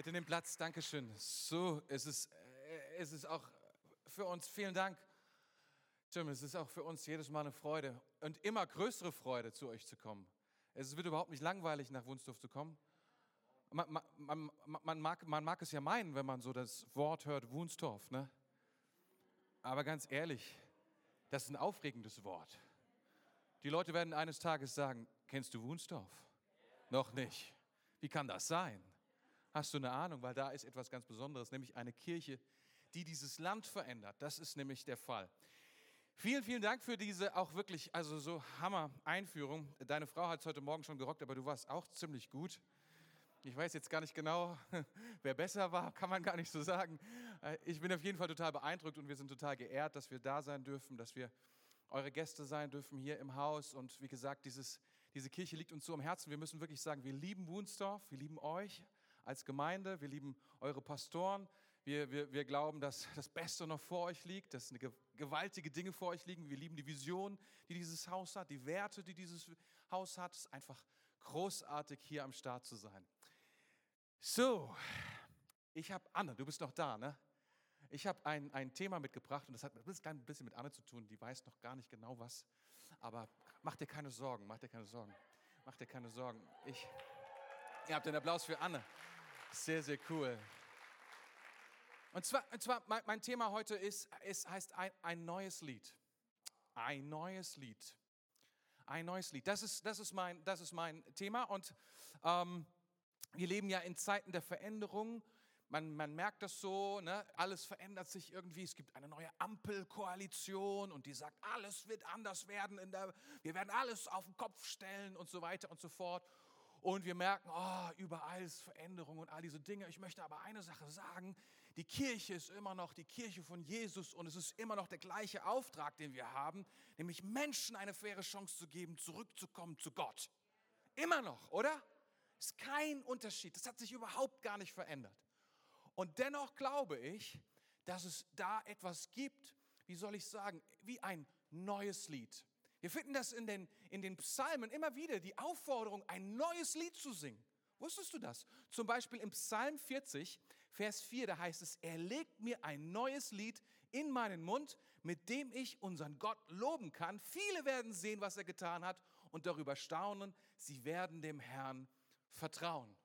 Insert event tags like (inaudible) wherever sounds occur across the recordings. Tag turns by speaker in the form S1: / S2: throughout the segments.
S1: Bitte nimm Platz, Dankeschön. So, es ist, äh, es ist auch für uns, vielen Dank. Tim, es ist auch für uns jedes Mal eine Freude und immer größere Freude, zu euch zu kommen. Es wird überhaupt nicht langweilig, nach Wunsdorf zu kommen. Man, man, man, man, mag, man mag es ja meinen, wenn man so das Wort hört, Wunsdorf, ne? Aber ganz ehrlich, das ist ein aufregendes Wort. Die Leute werden eines Tages sagen, kennst du Wunsdorf? Noch nicht. Wie kann das sein? Hast du eine Ahnung? Weil da ist etwas ganz Besonderes, nämlich eine Kirche, die dieses Land verändert. Das ist nämlich der Fall. Vielen, vielen Dank für diese auch wirklich, also so Hammer-Einführung. Deine Frau hat es heute Morgen schon gerockt, aber du warst auch ziemlich gut. Ich weiß jetzt gar nicht genau, (laughs) wer besser war, kann man gar nicht so sagen. Äh, ich bin auf jeden Fall total beeindruckt und wir sind total geehrt, dass wir da sein dürfen, dass wir eure Gäste sein dürfen hier im Haus. Und wie gesagt, dieses, diese Kirche liegt uns so am Herzen. Wir müssen wirklich sagen, wir lieben Wunsdorf, wir lieben euch als Gemeinde, wir lieben eure Pastoren. Wir, wir, wir glauben, dass das Beste noch vor euch liegt, dass gewaltige Dinge vor euch liegen. Wir lieben die Vision, die dieses Haus hat, die Werte, die dieses Haus hat. Es ist einfach großartig, hier am Start zu sein. So, ich habe Anne, du bist noch da, ne? Ich habe ein, ein Thema mitgebracht und das hat ein bisschen mit Anne zu tun. Die weiß noch gar nicht genau was. Aber mach dir keine Sorgen, mach dir keine Sorgen. Mach dir keine Sorgen. Ich, ihr habt einen Applaus für Anne. Sehr, sehr cool. Und zwar, und zwar mein, mein Thema heute ist, ist heißt ein, ein neues Lied. Ein neues Lied. Ein neues Lied. Das ist, das ist, mein, das ist mein Thema. Und ähm, wir leben ja in Zeiten der Veränderung. Man, man merkt das so, ne? alles verändert sich irgendwie. Es gibt eine neue Ampelkoalition und die sagt, alles wird anders werden. Der, wir werden alles auf den Kopf stellen und so weiter und so fort. Und wir merken, oh, überall ist Veränderung und all diese Dinge. Ich möchte aber eine Sache sagen. Die Kirche ist immer noch die Kirche von Jesus und es ist immer noch der gleiche Auftrag, den wir haben, nämlich Menschen eine faire Chance zu geben, zurückzukommen zu Gott. Immer noch, oder? Ist kein Unterschied. Das hat sich überhaupt gar nicht verändert. Und dennoch glaube ich, dass es da etwas gibt, wie soll ich sagen, wie ein neues Lied. Wir finden das in den, in den Psalmen immer wieder, die Aufforderung, ein neues Lied zu singen. Wusstest du das? Zum Beispiel im Psalm 40, Vers 4, da heißt es, er legt mir ein neues Lied in meinen Mund, mit dem ich unseren Gott loben kann. Viele werden sehen, was er getan hat und darüber staunen. Sie werden dem Herrn vertrauen.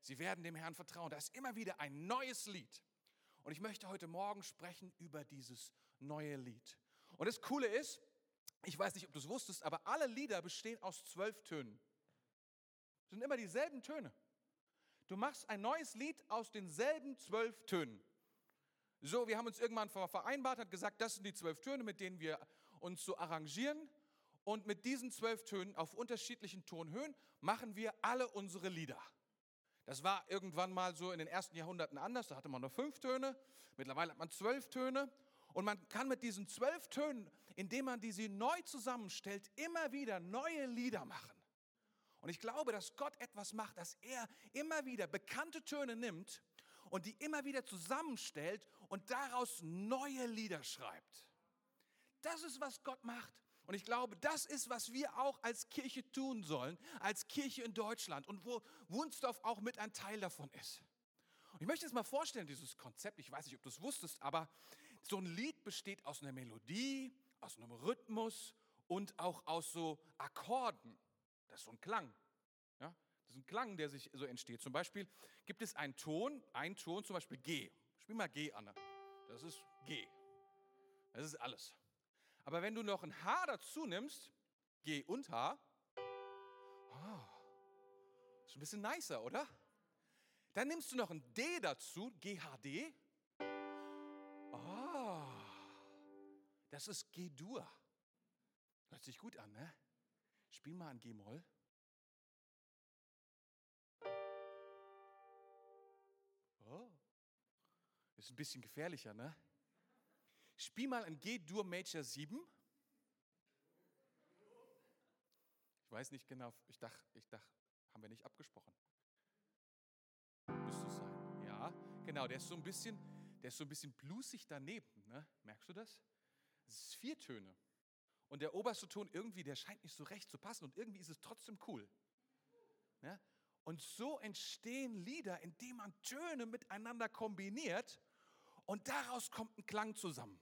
S1: Sie werden dem Herrn vertrauen. Da ist immer wieder ein neues Lied. Und ich möchte heute Morgen sprechen über dieses neue Lied. Und das Coole ist, ich weiß nicht, ob du es wusstest, aber alle Lieder bestehen aus zwölf Tönen. Es sind immer dieselben Töne. Du machst ein neues Lied aus denselben zwölf Tönen. So, wir haben uns irgendwann vereinbart, hat gesagt, das sind die zwölf Töne, mit denen wir uns so arrangieren. Und mit diesen zwölf Tönen auf unterschiedlichen Tonhöhen machen wir alle unsere Lieder. Das war irgendwann mal so in den ersten Jahrhunderten anders. Da hatte man nur fünf Töne. Mittlerweile hat man zwölf Töne. Und man kann mit diesen zwölf Tönen, indem man diese neu zusammenstellt, immer wieder neue Lieder machen. Und ich glaube, dass Gott etwas macht, dass er immer wieder bekannte Töne nimmt und die immer wieder zusammenstellt und daraus neue Lieder schreibt. Das ist, was Gott macht. Und ich glaube, das ist, was wir auch als Kirche tun sollen, als Kirche in Deutschland und wo Wunsdorf auch mit ein Teil davon ist. Und ich möchte jetzt mal vorstellen, dieses Konzept, ich weiß nicht, ob du es wusstest, aber so ein Lied besteht aus einer Melodie, aus einem Rhythmus und auch aus so Akkorden. Das ist so ein Klang. Ja? Das ist ein Klang, der sich so entsteht. Zum Beispiel gibt es einen Ton, einen Ton, zum Beispiel G. Spiel mal G, Anna. Das ist G. Das ist alles. Aber wenn du noch ein H dazu nimmst, G und H, oh, ist ein bisschen nicer, oder? Dann nimmst du noch ein D dazu, GHD. Das ist G-Dur. Hört sich gut an, ne? Spiel mal ein G-Moll. Oh, ist ein bisschen gefährlicher, ne? Spiel mal ein G-Dur Major 7. Ich weiß nicht genau, ich dachte, ich dachte, haben wir nicht abgesprochen. Müsste es sein. Ja, genau, der ist so ein bisschen, der ist so ein bisschen bluesig daneben, ne? Merkst du das? Es ist vier Töne. Und der oberste Ton irgendwie, der scheint nicht so recht zu passen und irgendwie ist es trotzdem cool. Ja? Und so entstehen Lieder, indem man Töne miteinander kombiniert und daraus kommt ein Klang zusammen.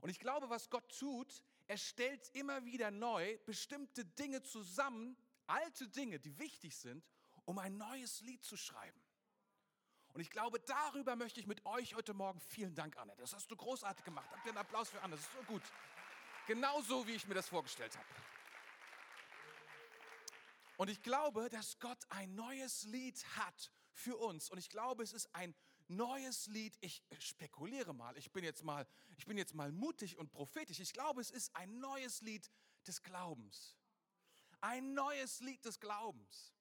S1: Und ich glaube, was Gott tut, er stellt immer wieder neu bestimmte Dinge zusammen, alte Dinge, die wichtig sind, um ein neues Lied zu schreiben. Und ich glaube, darüber möchte ich mit euch heute Morgen vielen Dank, Anne. Das hast du großartig gemacht. Habt ihr einen Applaus für Anne? Das ist so gut. Genauso, wie ich mir das vorgestellt habe. Und ich glaube, dass Gott ein neues Lied hat für uns. Und ich glaube, es ist ein neues Lied. Ich spekuliere mal. Ich bin jetzt mal, ich bin jetzt mal mutig und prophetisch. Ich glaube, es ist ein neues Lied des Glaubens. Ein neues Lied des Glaubens.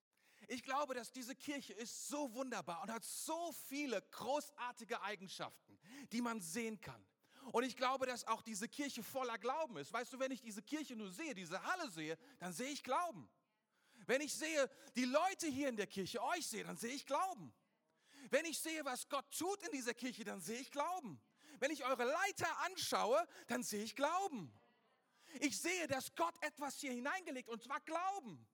S1: Ich glaube, dass diese Kirche ist so wunderbar und hat so viele großartige Eigenschaften, die man sehen kann. Und ich glaube, dass auch diese Kirche voller Glauben ist. Weißt du, wenn ich diese Kirche nur sehe, diese Halle sehe, dann sehe ich Glauben. Wenn ich sehe, die Leute hier in der Kirche, euch sehe, dann sehe ich Glauben. Wenn ich sehe, was Gott tut in dieser Kirche, dann sehe ich Glauben. Wenn ich eure Leiter anschaue, dann sehe ich Glauben. Ich sehe, dass Gott etwas hier hineingelegt und zwar Glauben.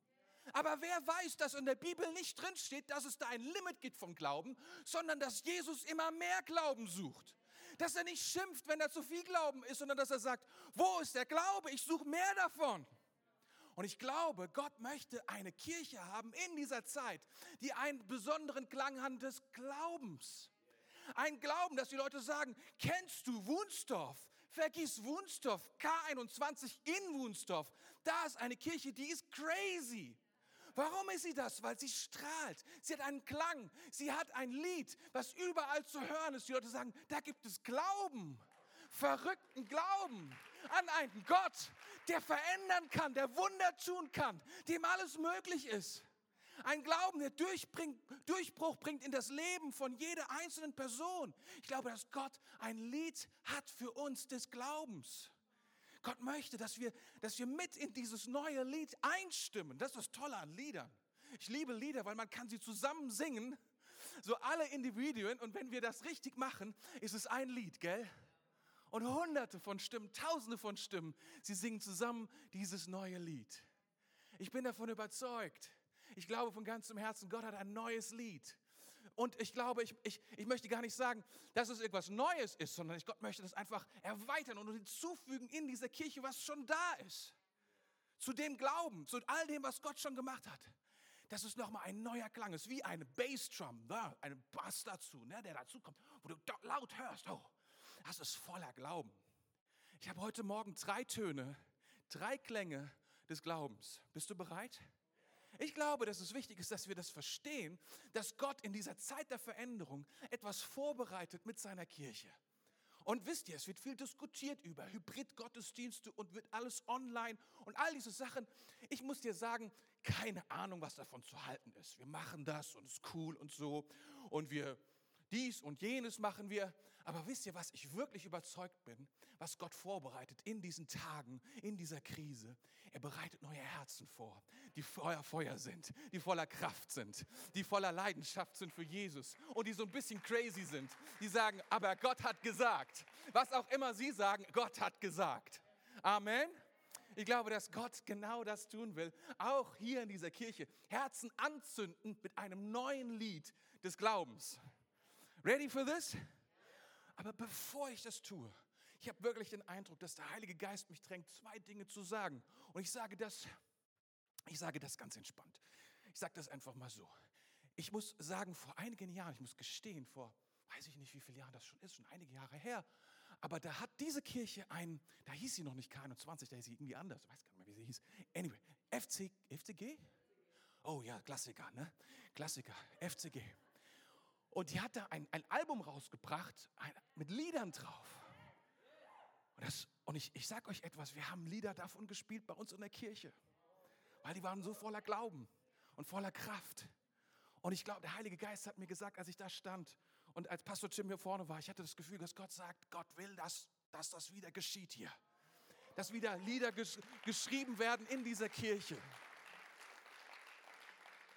S1: Aber wer weiß, dass in der Bibel nicht drinsteht, dass es da ein Limit gibt vom Glauben, sondern dass Jesus immer mehr Glauben sucht. Dass er nicht schimpft, wenn er zu viel Glauben ist, sondern dass er sagt, wo ist der Glaube? Ich suche mehr davon. Und ich glaube, Gott möchte eine Kirche haben in dieser Zeit, die einen besonderen Klang hat des Glaubens. Ein Glauben, dass die Leute sagen, kennst du Wunsdorf? Vergiss Wunsdorf, K21 in Wunsdorf. Da ist eine Kirche, die ist crazy. Warum ist sie das? Weil sie strahlt. Sie hat einen Klang. Sie hat ein Lied, was überall zu hören ist. Die Leute sagen, da gibt es Glauben. Verrückten Glauben an einen Gott, der verändern kann, der Wunder tun kann, dem alles möglich ist. Ein Glauben, der Durchbruch bringt in das Leben von jeder einzelnen Person. Ich glaube, dass Gott ein Lied hat für uns des Glaubens. Gott möchte, dass wir, dass wir mit in dieses neue Lied einstimmen. Das ist das Tolle an Liedern. Ich liebe Lieder, weil man kann sie zusammen singen, so alle Individuen. Und wenn wir das richtig machen, ist es ein Lied, gell? Und hunderte von Stimmen, tausende von Stimmen, sie singen zusammen dieses neue Lied. Ich bin davon überzeugt. Ich glaube von ganzem Herzen, Gott hat ein neues Lied. Und ich glaube, ich, ich, ich möchte gar nicht sagen, dass es irgendwas Neues ist, sondern ich, Gott möchte das einfach erweitern und hinzufügen in dieser Kirche, was schon da ist. Zu dem Glauben, zu all dem, was Gott schon gemacht hat. Das ist nochmal ein neuer Klang. Es ist wie eine Bassdrum, ne? ein Bass dazu, ne? der dazu kommt, wo du laut hörst. Oh, das ist voller Glauben. Ich habe heute Morgen drei Töne, drei Klänge des Glaubens. Bist du bereit? Ich glaube, dass es wichtig ist, dass wir das verstehen, dass Gott in dieser Zeit der Veränderung etwas vorbereitet mit seiner Kirche. Und wisst ihr, es wird viel diskutiert über Hybrid-Gottesdienste und wird alles online und all diese Sachen. Ich muss dir sagen, keine Ahnung, was davon zu halten ist. Wir machen das und es ist cool und so und wir dies und jenes machen wir. Aber wisst ihr, was ich wirklich überzeugt bin, was Gott vorbereitet in diesen Tagen, in dieser Krise? Er bereitet neue Herzen vor, die Feuer Feuer sind, die voller Kraft sind, die voller Leidenschaft sind für Jesus und die so ein bisschen crazy sind. Die sagen, aber Gott hat gesagt. Was auch immer sie sagen, Gott hat gesagt. Amen. Ich glaube, dass Gott genau das tun will, auch hier in dieser Kirche. Herzen anzünden mit einem neuen Lied des Glaubens. Ready for this? Aber bevor ich das tue, ich habe wirklich den Eindruck, dass der Heilige Geist mich drängt, zwei Dinge zu sagen. Und ich sage das, ich sage das ganz entspannt. Ich sage das einfach mal so. Ich muss sagen, vor einigen Jahren, ich muss gestehen, vor weiß ich nicht, wie viele Jahre das schon ist, schon einige Jahre her, aber da hat diese Kirche ein, da hieß sie noch nicht K21, da hieß sie irgendwie anders, ich weiß gar nicht mehr, wie sie hieß. Anyway, FC, FCG? Oh ja, Klassiker, ne? Klassiker, FCG. Und die hat da ein, ein Album rausgebracht ein, mit Liedern drauf. Und, das, und ich, ich sage euch etwas, wir haben Lieder davon gespielt bei uns in der Kirche. Weil die waren so voller Glauben und voller Kraft. Und ich glaube, der Heilige Geist hat mir gesagt, als ich da stand und als Pastor Jim hier vorne war, ich hatte das Gefühl, dass Gott sagt, Gott will, dass, dass das wieder geschieht hier. Dass wieder Lieder ges geschrieben werden in dieser Kirche.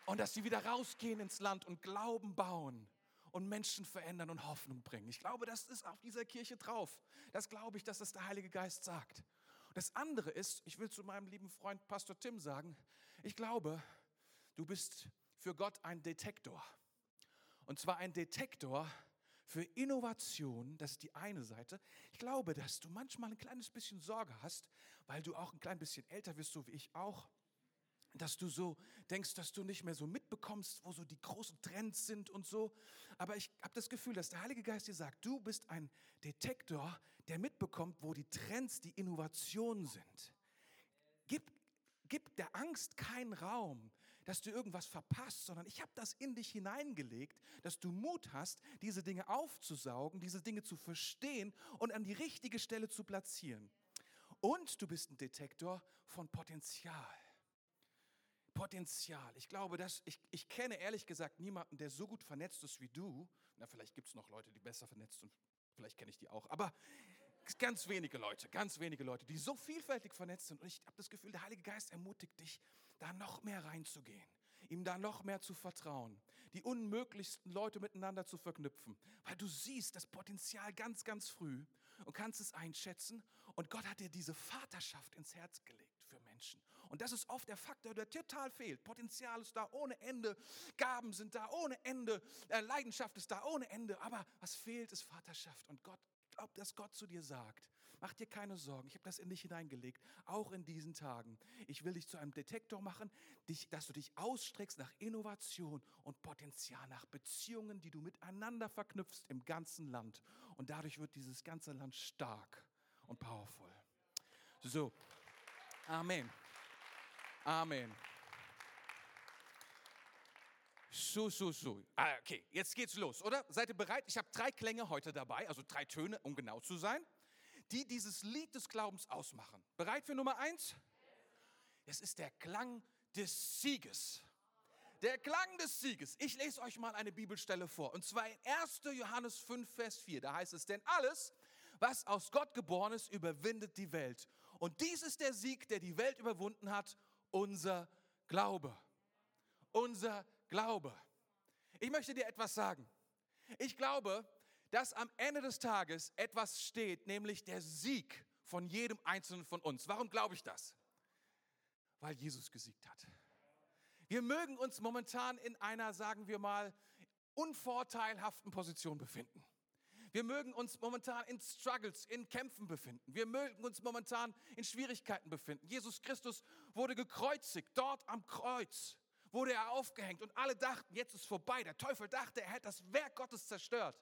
S1: Und dass sie wieder rausgehen ins Land und Glauben bauen und Menschen verändern und Hoffnung bringen. Ich glaube, das ist auf dieser Kirche drauf. Das glaube ich, dass das der Heilige Geist sagt. Das andere ist, ich will zu meinem lieben Freund Pastor Tim sagen, ich glaube, du bist für Gott ein Detektor. Und zwar ein Detektor für Innovation, das ist die eine Seite. Ich glaube, dass du manchmal ein kleines bisschen Sorge hast, weil du auch ein klein bisschen älter wirst, so wie ich auch dass du so denkst, dass du nicht mehr so mitbekommst, wo so die großen Trends sind und so. Aber ich habe das Gefühl, dass der Heilige Geist dir sagt, du bist ein Detektor, der mitbekommt, wo die Trends, die Innovationen sind. Gib, gib der Angst keinen Raum, dass du irgendwas verpasst, sondern ich habe das in dich hineingelegt, dass du Mut hast, diese Dinge aufzusaugen, diese Dinge zu verstehen und an die richtige Stelle zu platzieren. Und du bist ein Detektor von Potenzial. Potenzial. Ich glaube, dass ich, ich kenne ehrlich gesagt niemanden, der so gut vernetzt ist wie du. Na, vielleicht gibt es noch Leute, die besser vernetzt sind. Vielleicht kenne ich die auch. Aber ganz wenige Leute, ganz wenige Leute, die so vielfältig vernetzt sind. Und ich habe das Gefühl, der Heilige Geist ermutigt dich, da noch mehr reinzugehen ihm da noch mehr zu vertrauen, die unmöglichsten Leute miteinander zu verknüpfen, weil du siehst das Potenzial ganz, ganz früh und kannst es einschätzen. Und Gott hat dir diese Vaterschaft ins Herz gelegt für Menschen. Und das ist oft der Faktor, der total fehlt. Potenzial ist da ohne Ende, Gaben sind da ohne Ende, äh, Leidenschaft ist da ohne Ende. Aber was fehlt, ist Vaterschaft. Und Gott, glaubt, dass Gott zu dir sagt, mach dir keine Sorgen, ich habe das in dich hineingelegt, auch in diesen Tagen. Ich will dich zu einem Detektor machen, dich, dass du dich ausstreckst nach Innovation und Potenzial, nach Beziehungen, die du miteinander verknüpfst im ganzen Land. Und dadurch wird dieses ganze Land stark und powerful. So, Amen. Amen. So, so, so. Ah, okay, jetzt geht's los, oder? Seid ihr bereit? Ich habe drei Klänge heute dabei, also drei Töne, um genau zu sein, die dieses Lied des Glaubens ausmachen. Bereit für Nummer eins? Es ist der Klang des Sieges. Der Klang des Sieges. Ich lese euch mal eine Bibelstelle vor. Und zwar in 1. Johannes 5, Vers 4. Da heißt es, denn alles, was aus Gott geboren ist, überwindet die Welt. Und dies ist der Sieg, der die Welt überwunden hat, unser Glaube. Unser Glaube. Ich möchte dir etwas sagen. Ich glaube, dass am Ende des Tages etwas steht, nämlich der Sieg von jedem Einzelnen von uns. Warum glaube ich das? Weil Jesus gesiegt hat. Wir mögen uns momentan in einer, sagen wir mal, unvorteilhaften Position befinden. Wir mögen uns momentan in Struggles, in Kämpfen befinden. Wir mögen uns momentan in Schwierigkeiten befinden. Jesus Christus wurde gekreuzigt. Dort am Kreuz wurde er aufgehängt und alle dachten, jetzt ist vorbei. Der Teufel dachte, er hätte das Werk Gottes zerstört.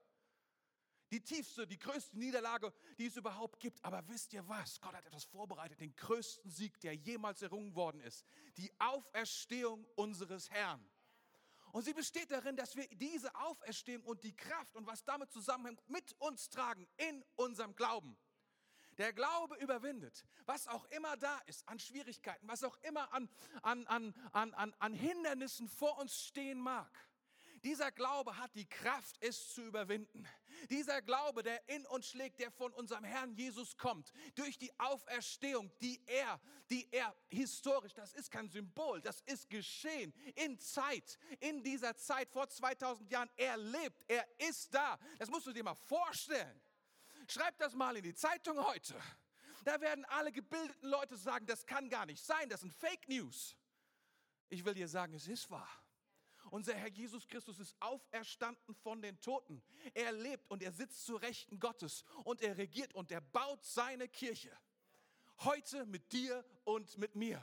S1: Die tiefste, die größte Niederlage, die es überhaupt gibt. Aber wisst ihr was? Gott hat etwas vorbereitet, den größten Sieg, der jemals errungen worden ist. Die Auferstehung unseres Herrn. Und sie besteht darin, dass wir diese Auferstehung und die Kraft und was damit zusammenhängt, mit uns tragen in unserem Glauben. Der Glaube überwindet, was auch immer da ist an Schwierigkeiten, was auch immer an, an, an, an, an Hindernissen vor uns stehen mag. Dieser Glaube hat die Kraft, es zu überwinden. Dieser Glaube, der in uns schlägt, der von unserem Herrn Jesus kommt, durch die Auferstehung, die er, die er historisch, das ist kein Symbol, das ist geschehen in Zeit, in dieser Zeit vor 2000 Jahren. Er lebt, er ist da. Das musst du dir mal vorstellen. Schreib das mal in die Zeitung heute. Da werden alle gebildeten Leute sagen, das kann gar nicht sein, das sind Fake News. Ich will dir sagen, es ist wahr. Unser Herr Jesus Christus ist auferstanden von den Toten. Er lebt und er sitzt zur Rechten Gottes und er regiert und er baut seine Kirche. Heute mit dir und mit mir.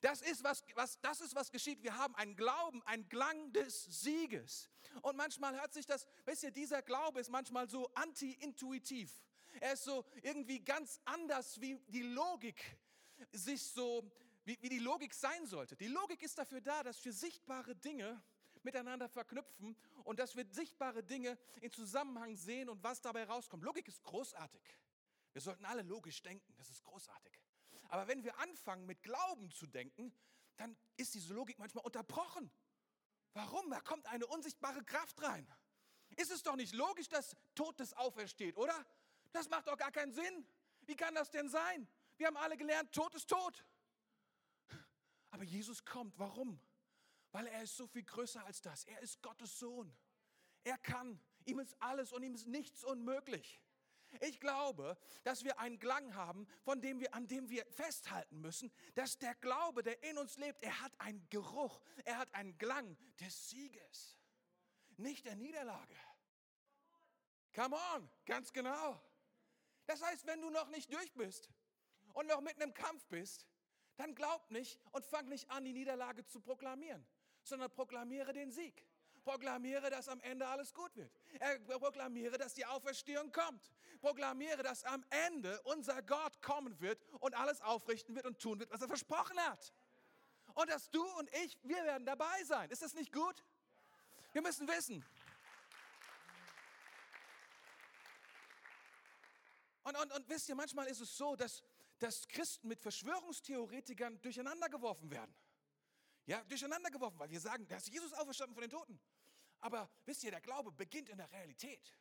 S1: Das ist was, was, das ist, was geschieht. Wir haben einen Glauben, einen Klang des Sieges. Und manchmal hört sich das, wisst ihr, dieser Glaube ist manchmal so anti-intuitiv. Er ist so irgendwie ganz anders, wie die Logik sich so wie, wie die Logik sein sollte. Die Logik ist dafür da, dass wir sichtbare Dinge miteinander verknüpfen und dass wir sichtbare Dinge in Zusammenhang sehen und was dabei rauskommt. Logik ist großartig. Wir sollten alle logisch denken, das ist großartig. Aber wenn wir anfangen mit Glauben zu denken, dann ist diese Logik manchmal unterbrochen. Warum? Da kommt eine unsichtbare Kraft rein. Ist es doch nicht logisch, dass Totes aufersteht, oder? Das macht doch gar keinen Sinn. Wie kann das denn sein? Wir haben alle gelernt, Tod ist tot. Aber Jesus kommt. Warum? Weil er ist so viel größer als das. Er ist Gottes Sohn. Er kann. Ihm ist alles und ihm ist nichts unmöglich. Ich glaube, dass wir einen Klang haben, von dem wir, an dem wir festhalten müssen, dass der Glaube, der in uns lebt, er hat einen Geruch, er hat einen Klang des Sieges, nicht der Niederlage. Come on, ganz genau. Das heißt, wenn du noch nicht durch bist und noch mitten im Kampf bist, dann glaub nicht und fang nicht an, die Niederlage zu proklamieren, sondern proklamiere den Sieg. Proklamiere, dass am Ende alles gut wird. Proklamiere, dass die Auferstehung kommt. Proklamiere, dass am Ende unser Gott kommen wird und alles aufrichten wird und tun wird, was er versprochen hat. Und dass du und ich, wir werden dabei sein. Ist das nicht gut? Wir müssen wissen. Und, und, und wisst ihr, manchmal ist es so, dass, dass Christen mit Verschwörungstheoretikern durcheinander geworfen werden. Ja, durcheinander geworfen, weil wir sagen, da ist Jesus auferstanden von den Toten. Aber wisst ihr, der Glaube beginnt in der Realität.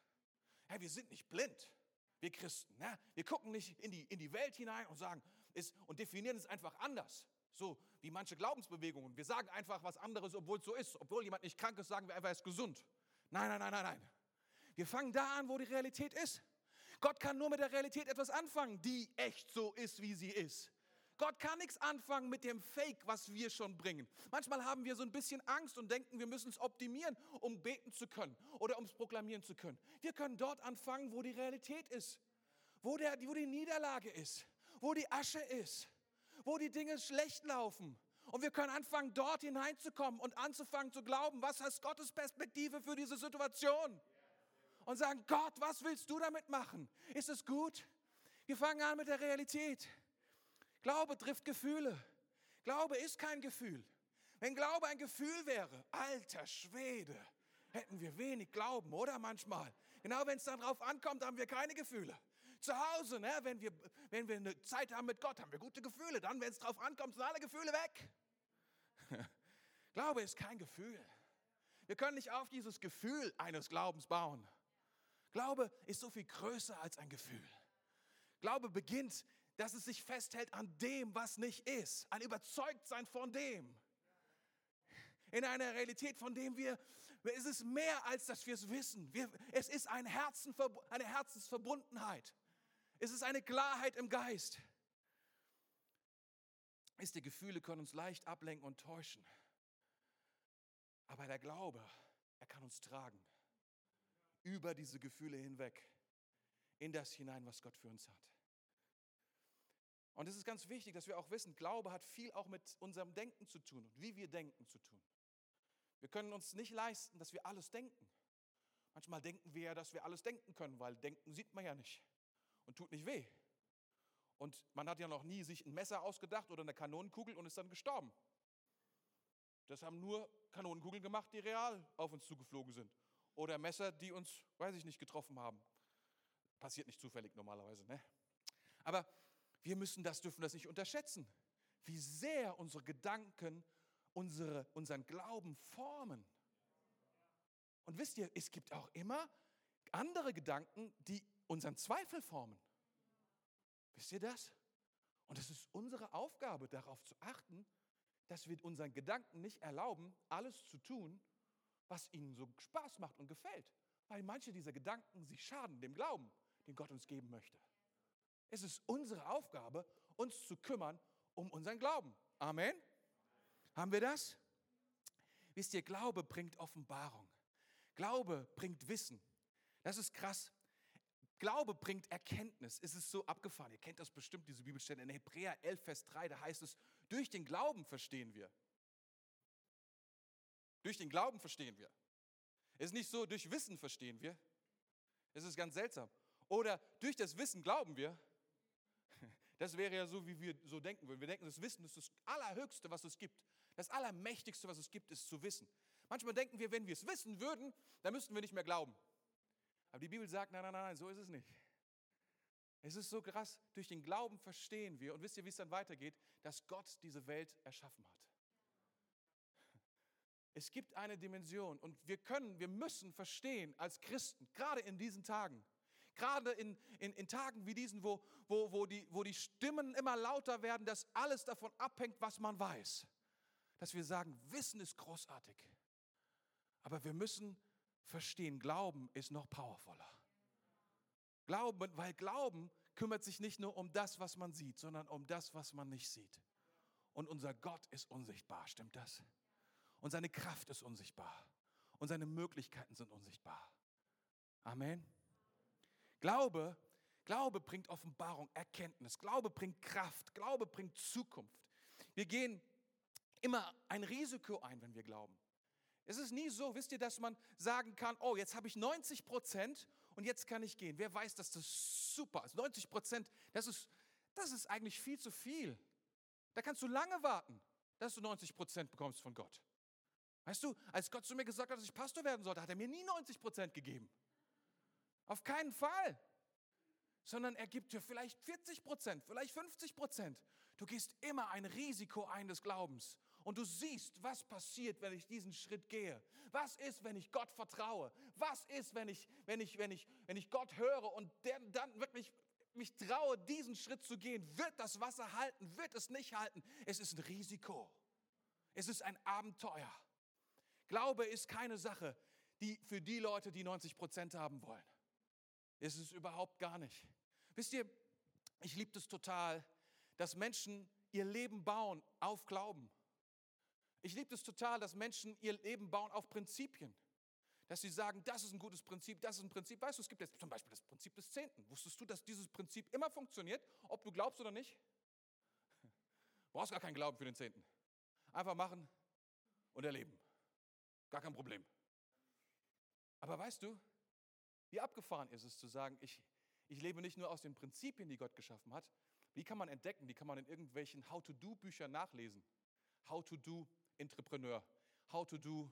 S1: Ja, wir sind nicht blind, wir Christen. Ja? Wir gucken nicht in die, in die Welt hinein und sagen ist, und definieren es einfach anders. So wie manche Glaubensbewegungen. Wir sagen einfach was anderes, obwohl es so ist. Obwohl jemand nicht krank ist, sagen wir einfach, er ist gesund. Nein, nein, nein, nein, nein. Wir fangen da an, wo die Realität ist. Gott kann nur mit der Realität etwas anfangen, die echt so ist, wie sie ist. Gott kann nichts anfangen mit dem Fake, was wir schon bringen. Manchmal haben wir so ein bisschen Angst und denken, wir müssen es optimieren, um beten zu können oder um es proklamieren zu können. Wir können dort anfangen, wo die Realität ist, wo, der, wo die Niederlage ist, wo die Asche ist, wo die Dinge schlecht laufen. Und wir können anfangen, dort hineinzukommen und anzufangen zu glauben, was ist Gottes Perspektive für diese Situation? Und sagen, Gott, was willst du damit machen? Ist es gut? Wir fangen an mit der Realität. Glaube trifft Gefühle. Glaube ist kein Gefühl. Wenn Glaube ein Gefühl wäre, alter Schwede, hätten wir wenig Glauben, oder manchmal? Genau wenn es darauf ankommt, haben wir keine Gefühle. Zu Hause, ne, wenn, wir, wenn wir eine Zeit haben mit Gott, haben wir gute Gefühle. Dann, wenn es darauf ankommt, sind alle Gefühle weg. (laughs) Glaube ist kein Gefühl. Wir können nicht auf dieses Gefühl eines Glaubens bauen. Glaube ist so viel größer als ein Gefühl. Glaube beginnt dass es sich festhält an dem, was nicht ist. Ein Überzeugtsein von dem. In einer Realität, von dem wir, es ist mehr als dass wir es wissen. Wir, es ist ein Herzen, eine Herzensverbundenheit. Es ist eine Klarheit im Geist. Ist die Gefühle können uns leicht ablenken und täuschen. Aber der Glaube, er kann uns tragen. Über diese Gefühle hinweg. In das hinein, was Gott für uns hat. Und es ist ganz wichtig, dass wir auch wissen, Glaube hat viel auch mit unserem Denken zu tun und wie wir denken zu tun. Wir können uns nicht leisten, dass wir alles denken. Manchmal denken wir ja, dass wir alles denken können, weil denken sieht man ja nicht und tut nicht weh. Und man hat ja noch nie sich ein Messer ausgedacht oder eine Kanonenkugel und ist dann gestorben. Das haben nur Kanonenkugeln gemacht, die real auf uns zugeflogen sind. Oder Messer, die uns, weiß ich nicht, getroffen haben. Passiert nicht zufällig normalerweise, ne? Aber wir müssen das, dürfen das nicht unterschätzen, wie sehr unsere Gedanken unsere, unseren Glauben formen. Und wisst ihr, es gibt auch immer andere Gedanken, die unseren Zweifel formen. Wisst ihr das? Und es ist unsere Aufgabe, darauf zu achten, dass wir unseren Gedanken nicht erlauben, alles zu tun, was ihnen so Spaß macht und gefällt. Weil manche dieser Gedanken sich schaden dem Glauben, den Gott uns geben möchte. Es ist unsere Aufgabe, uns zu kümmern um unseren Glauben. Amen. Haben wir das? Wisst ihr, Glaube bringt Offenbarung. Glaube bringt Wissen. Das ist krass. Glaube bringt Erkenntnis. Es ist so abgefahren. Ihr kennt das bestimmt, diese Bibelstelle in Hebräer 11, Vers 3. Da heißt es, durch den Glauben verstehen wir. Durch den Glauben verstehen wir. Es ist nicht so, durch Wissen verstehen wir. Es ist ganz seltsam. Oder durch das Wissen glauben wir. (laughs) Das wäre ja so, wie wir so denken würden. Wir denken, das Wissen ist das Allerhöchste, was es gibt. Das Allermächtigste, was es gibt, ist zu wissen. Manchmal denken wir, wenn wir es wissen würden, dann müssten wir nicht mehr glauben. Aber die Bibel sagt, nein, nein, nein, so ist es nicht. Es ist so krass, durch den Glauben verstehen wir, und wisst ihr, wie es dann weitergeht, dass Gott diese Welt erschaffen hat. Es gibt eine Dimension und wir können, wir müssen verstehen als Christen, gerade in diesen Tagen, Gerade in, in, in Tagen wie diesen, wo, wo, wo, die, wo die Stimmen immer lauter werden, dass alles davon abhängt, was man weiß. Dass wir sagen, Wissen ist großartig. Aber wir müssen verstehen, Glauben ist noch powervoller. Glauben, weil Glauben kümmert sich nicht nur um das, was man sieht, sondern um das, was man nicht sieht. Und unser Gott ist unsichtbar, stimmt das? Und seine Kraft ist unsichtbar. Und seine Möglichkeiten sind unsichtbar. Amen. Glaube, Glaube bringt Offenbarung, Erkenntnis. Glaube bringt Kraft. Glaube bringt Zukunft. Wir gehen immer ein Risiko ein, wenn wir glauben. Es ist nie so, wisst ihr, dass man sagen kann, oh, jetzt habe ich 90 Prozent und jetzt kann ich gehen. Wer weiß, dass das super ist? 90 Prozent, das ist, das ist eigentlich viel zu viel. Da kannst du lange warten, dass du 90 Prozent bekommst von Gott. Weißt du, als Gott zu mir gesagt hat, dass ich Pastor werden sollte, hat er mir nie 90 Prozent gegeben. Auf keinen Fall. Sondern er gibt dir vielleicht 40 Prozent, vielleicht 50 Prozent. Du gehst immer ein Risiko ein des Glaubens. Und du siehst, was passiert, wenn ich diesen Schritt gehe. Was ist, wenn ich Gott vertraue? Was ist, wenn ich, wenn ich, wenn ich, wenn ich Gott höre und der, dann wirklich mich traue, diesen Schritt zu gehen? Wird das Wasser halten? Wird es nicht halten? Es ist ein Risiko. Es ist ein Abenteuer. Glaube ist keine Sache, die für die Leute, die 90 Prozent haben wollen. Ist es überhaupt gar nicht. Wisst ihr, ich liebe es total, dass Menschen ihr Leben bauen auf Glauben. Ich liebe es total, dass Menschen ihr Leben bauen auf Prinzipien. Dass sie sagen, das ist ein gutes Prinzip, das ist ein Prinzip. Weißt du, es gibt jetzt zum Beispiel das Prinzip des Zehnten. Wusstest du, dass dieses Prinzip immer funktioniert, ob du glaubst oder nicht? Du (laughs) brauchst gar keinen Glauben für den Zehnten. Einfach machen und erleben. Gar kein Problem. Aber weißt du, wie abgefahren ist es zu sagen, ich, ich lebe nicht nur aus den Prinzipien, die Gott geschaffen hat. Wie kann man entdecken? Die kann man in irgendwelchen How-to-Do-Büchern nachlesen. How-to-Do Entrepreneur. How-to-Do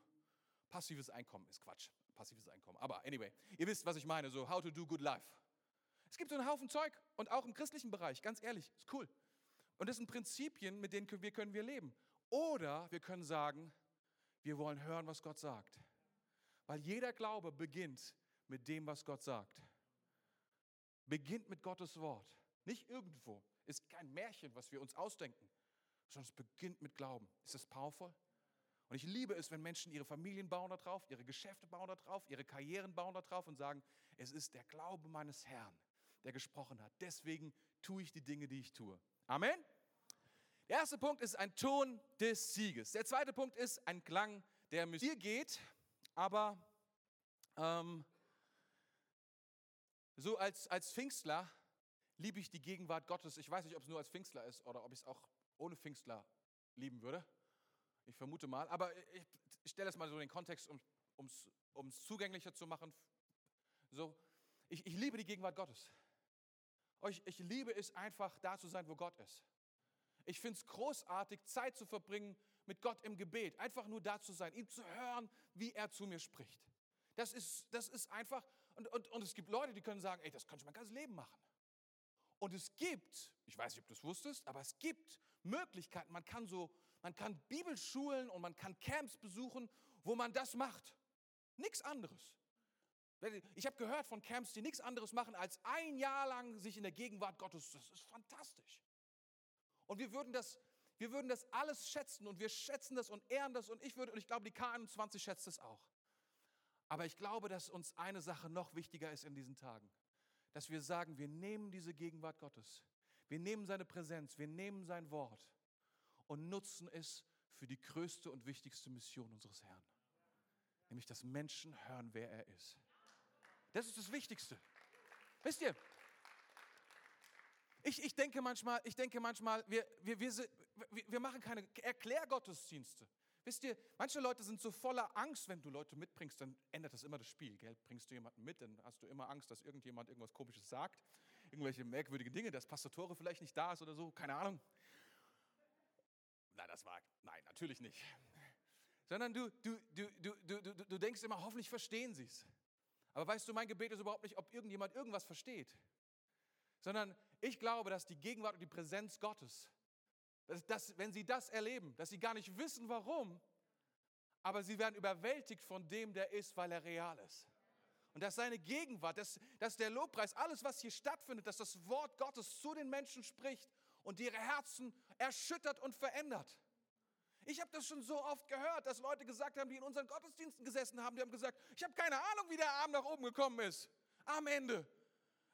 S1: passives Einkommen ist Quatsch. Passives Einkommen. Aber anyway, ihr wisst, was ich meine. So How to do good life. Es gibt so einen Haufen Zeug und auch im christlichen Bereich, ganz ehrlich, ist cool. Und das sind Prinzipien, mit denen wir können wir leben. Oder wir können sagen, wir wollen hören, was Gott sagt. Weil jeder Glaube beginnt mit dem, was Gott sagt. Beginnt mit Gottes Wort. Nicht irgendwo. Ist kein Märchen, was wir uns ausdenken, sondern es beginnt mit Glauben. Ist das powerful? Und ich liebe es, wenn Menschen ihre Familien bauen darauf, ihre Geschäfte bauen darauf, ihre Karrieren bauen darauf und sagen, es ist der Glaube meines Herrn, der gesprochen hat. Deswegen tue ich die Dinge, die ich tue. Amen. Der erste Punkt ist ein Ton des Sieges. Der zweite Punkt ist ein Klang, der mit dir geht, aber ähm, so als, als Pfingstler liebe ich die Gegenwart Gottes. Ich weiß nicht, ob es nur als Pfingstler ist oder ob ich es auch ohne Pfingstler lieben würde. Ich vermute mal. Aber ich, ich stelle das mal so in den Kontext, um es zugänglicher zu machen. So, ich, ich liebe die Gegenwart Gottes. Ich, ich liebe es einfach, da zu sein, wo Gott ist. Ich finde es großartig, Zeit zu verbringen mit Gott im Gebet. Einfach nur da zu sein, ihm zu hören, wie er zu mir spricht. Das ist, das ist einfach, und, und, und es gibt Leute, die können sagen, ey, das könnte ich mein ganzes Leben machen. Und es gibt, ich weiß nicht, ob du es wusstest, aber es gibt Möglichkeiten. Man kann so, man kann Bibelschulen und man kann Camps besuchen, wo man das macht. Nichts anderes. Ich habe gehört von Camps, die nichts anderes machen, als ein Jahr lang sich in der Gegenwart Gottes. Das ist fantastisch. Und wir würden das, wir würden das alles schätzen und wir schätzen das und ehren das und ich würde, und ich glaube, die K21 schätzt es auch. Aber ich glaube, dass uns eine Sache noch wichtiger ist in diesen Tagen dass wir sagen, wir nehmen diese Gegenwart Gottes, wir nehmen seine Präsenz, wir nehmen sein Wort und nutzen es für die größte und wichtigste Mission unseres Herrn. Nämlich, dass Menschen hören, wer er ist. Das ist das Wichtigste. Wisst ihr, ich, ich denke manchmal, ich denke manchmal wir, wir, wir, wir machen keine Erklärgottesdienste. Wisst ihr, manche Leute sind so voller Angst, wenn du Leute mitbringst, dann ändert das immer das Spiel. Gell? Bringst du jemanden mit, dann hast du immer Angst, dass irgendjemand irgendwas Komisches sagt, irgendwelche merkwürdigen Dinge, dass Pastor vielleicht nicht da ist oder so, keine Ahnung. Nein, das war, nein, natürlich nicht. Sondern du, du, du, du, du, du, du denkst immer, hoffentlich verstehen sie es. Aber weißt du, mein Gebet ist überhaupt nicht, ob irgendjemand irgendwas versteht, sondern ich glaube, dass die Gegenwart und die Präsenz Gottes dass, dass, wenn sie das erleben, dass sie gar nicht wissen, warum, aber sie werden überwältigt von dem, der ist, weil er real ist. Und dass seine Gegenwart, dass, dass der Lobpreis, alles, was hier stattfindet, dass das Wort Gottes zu den Menschen spricht und ihre Herzen erschüttert und verändert. Ich habe das schon so oft gehört, dass Leute gesagt haben, die in unseren Gottesdiensten gesessen haben, die haben gesagt, ich habe keine Ahnung, wie der Arm nach oben gekommen ist. Am Ende.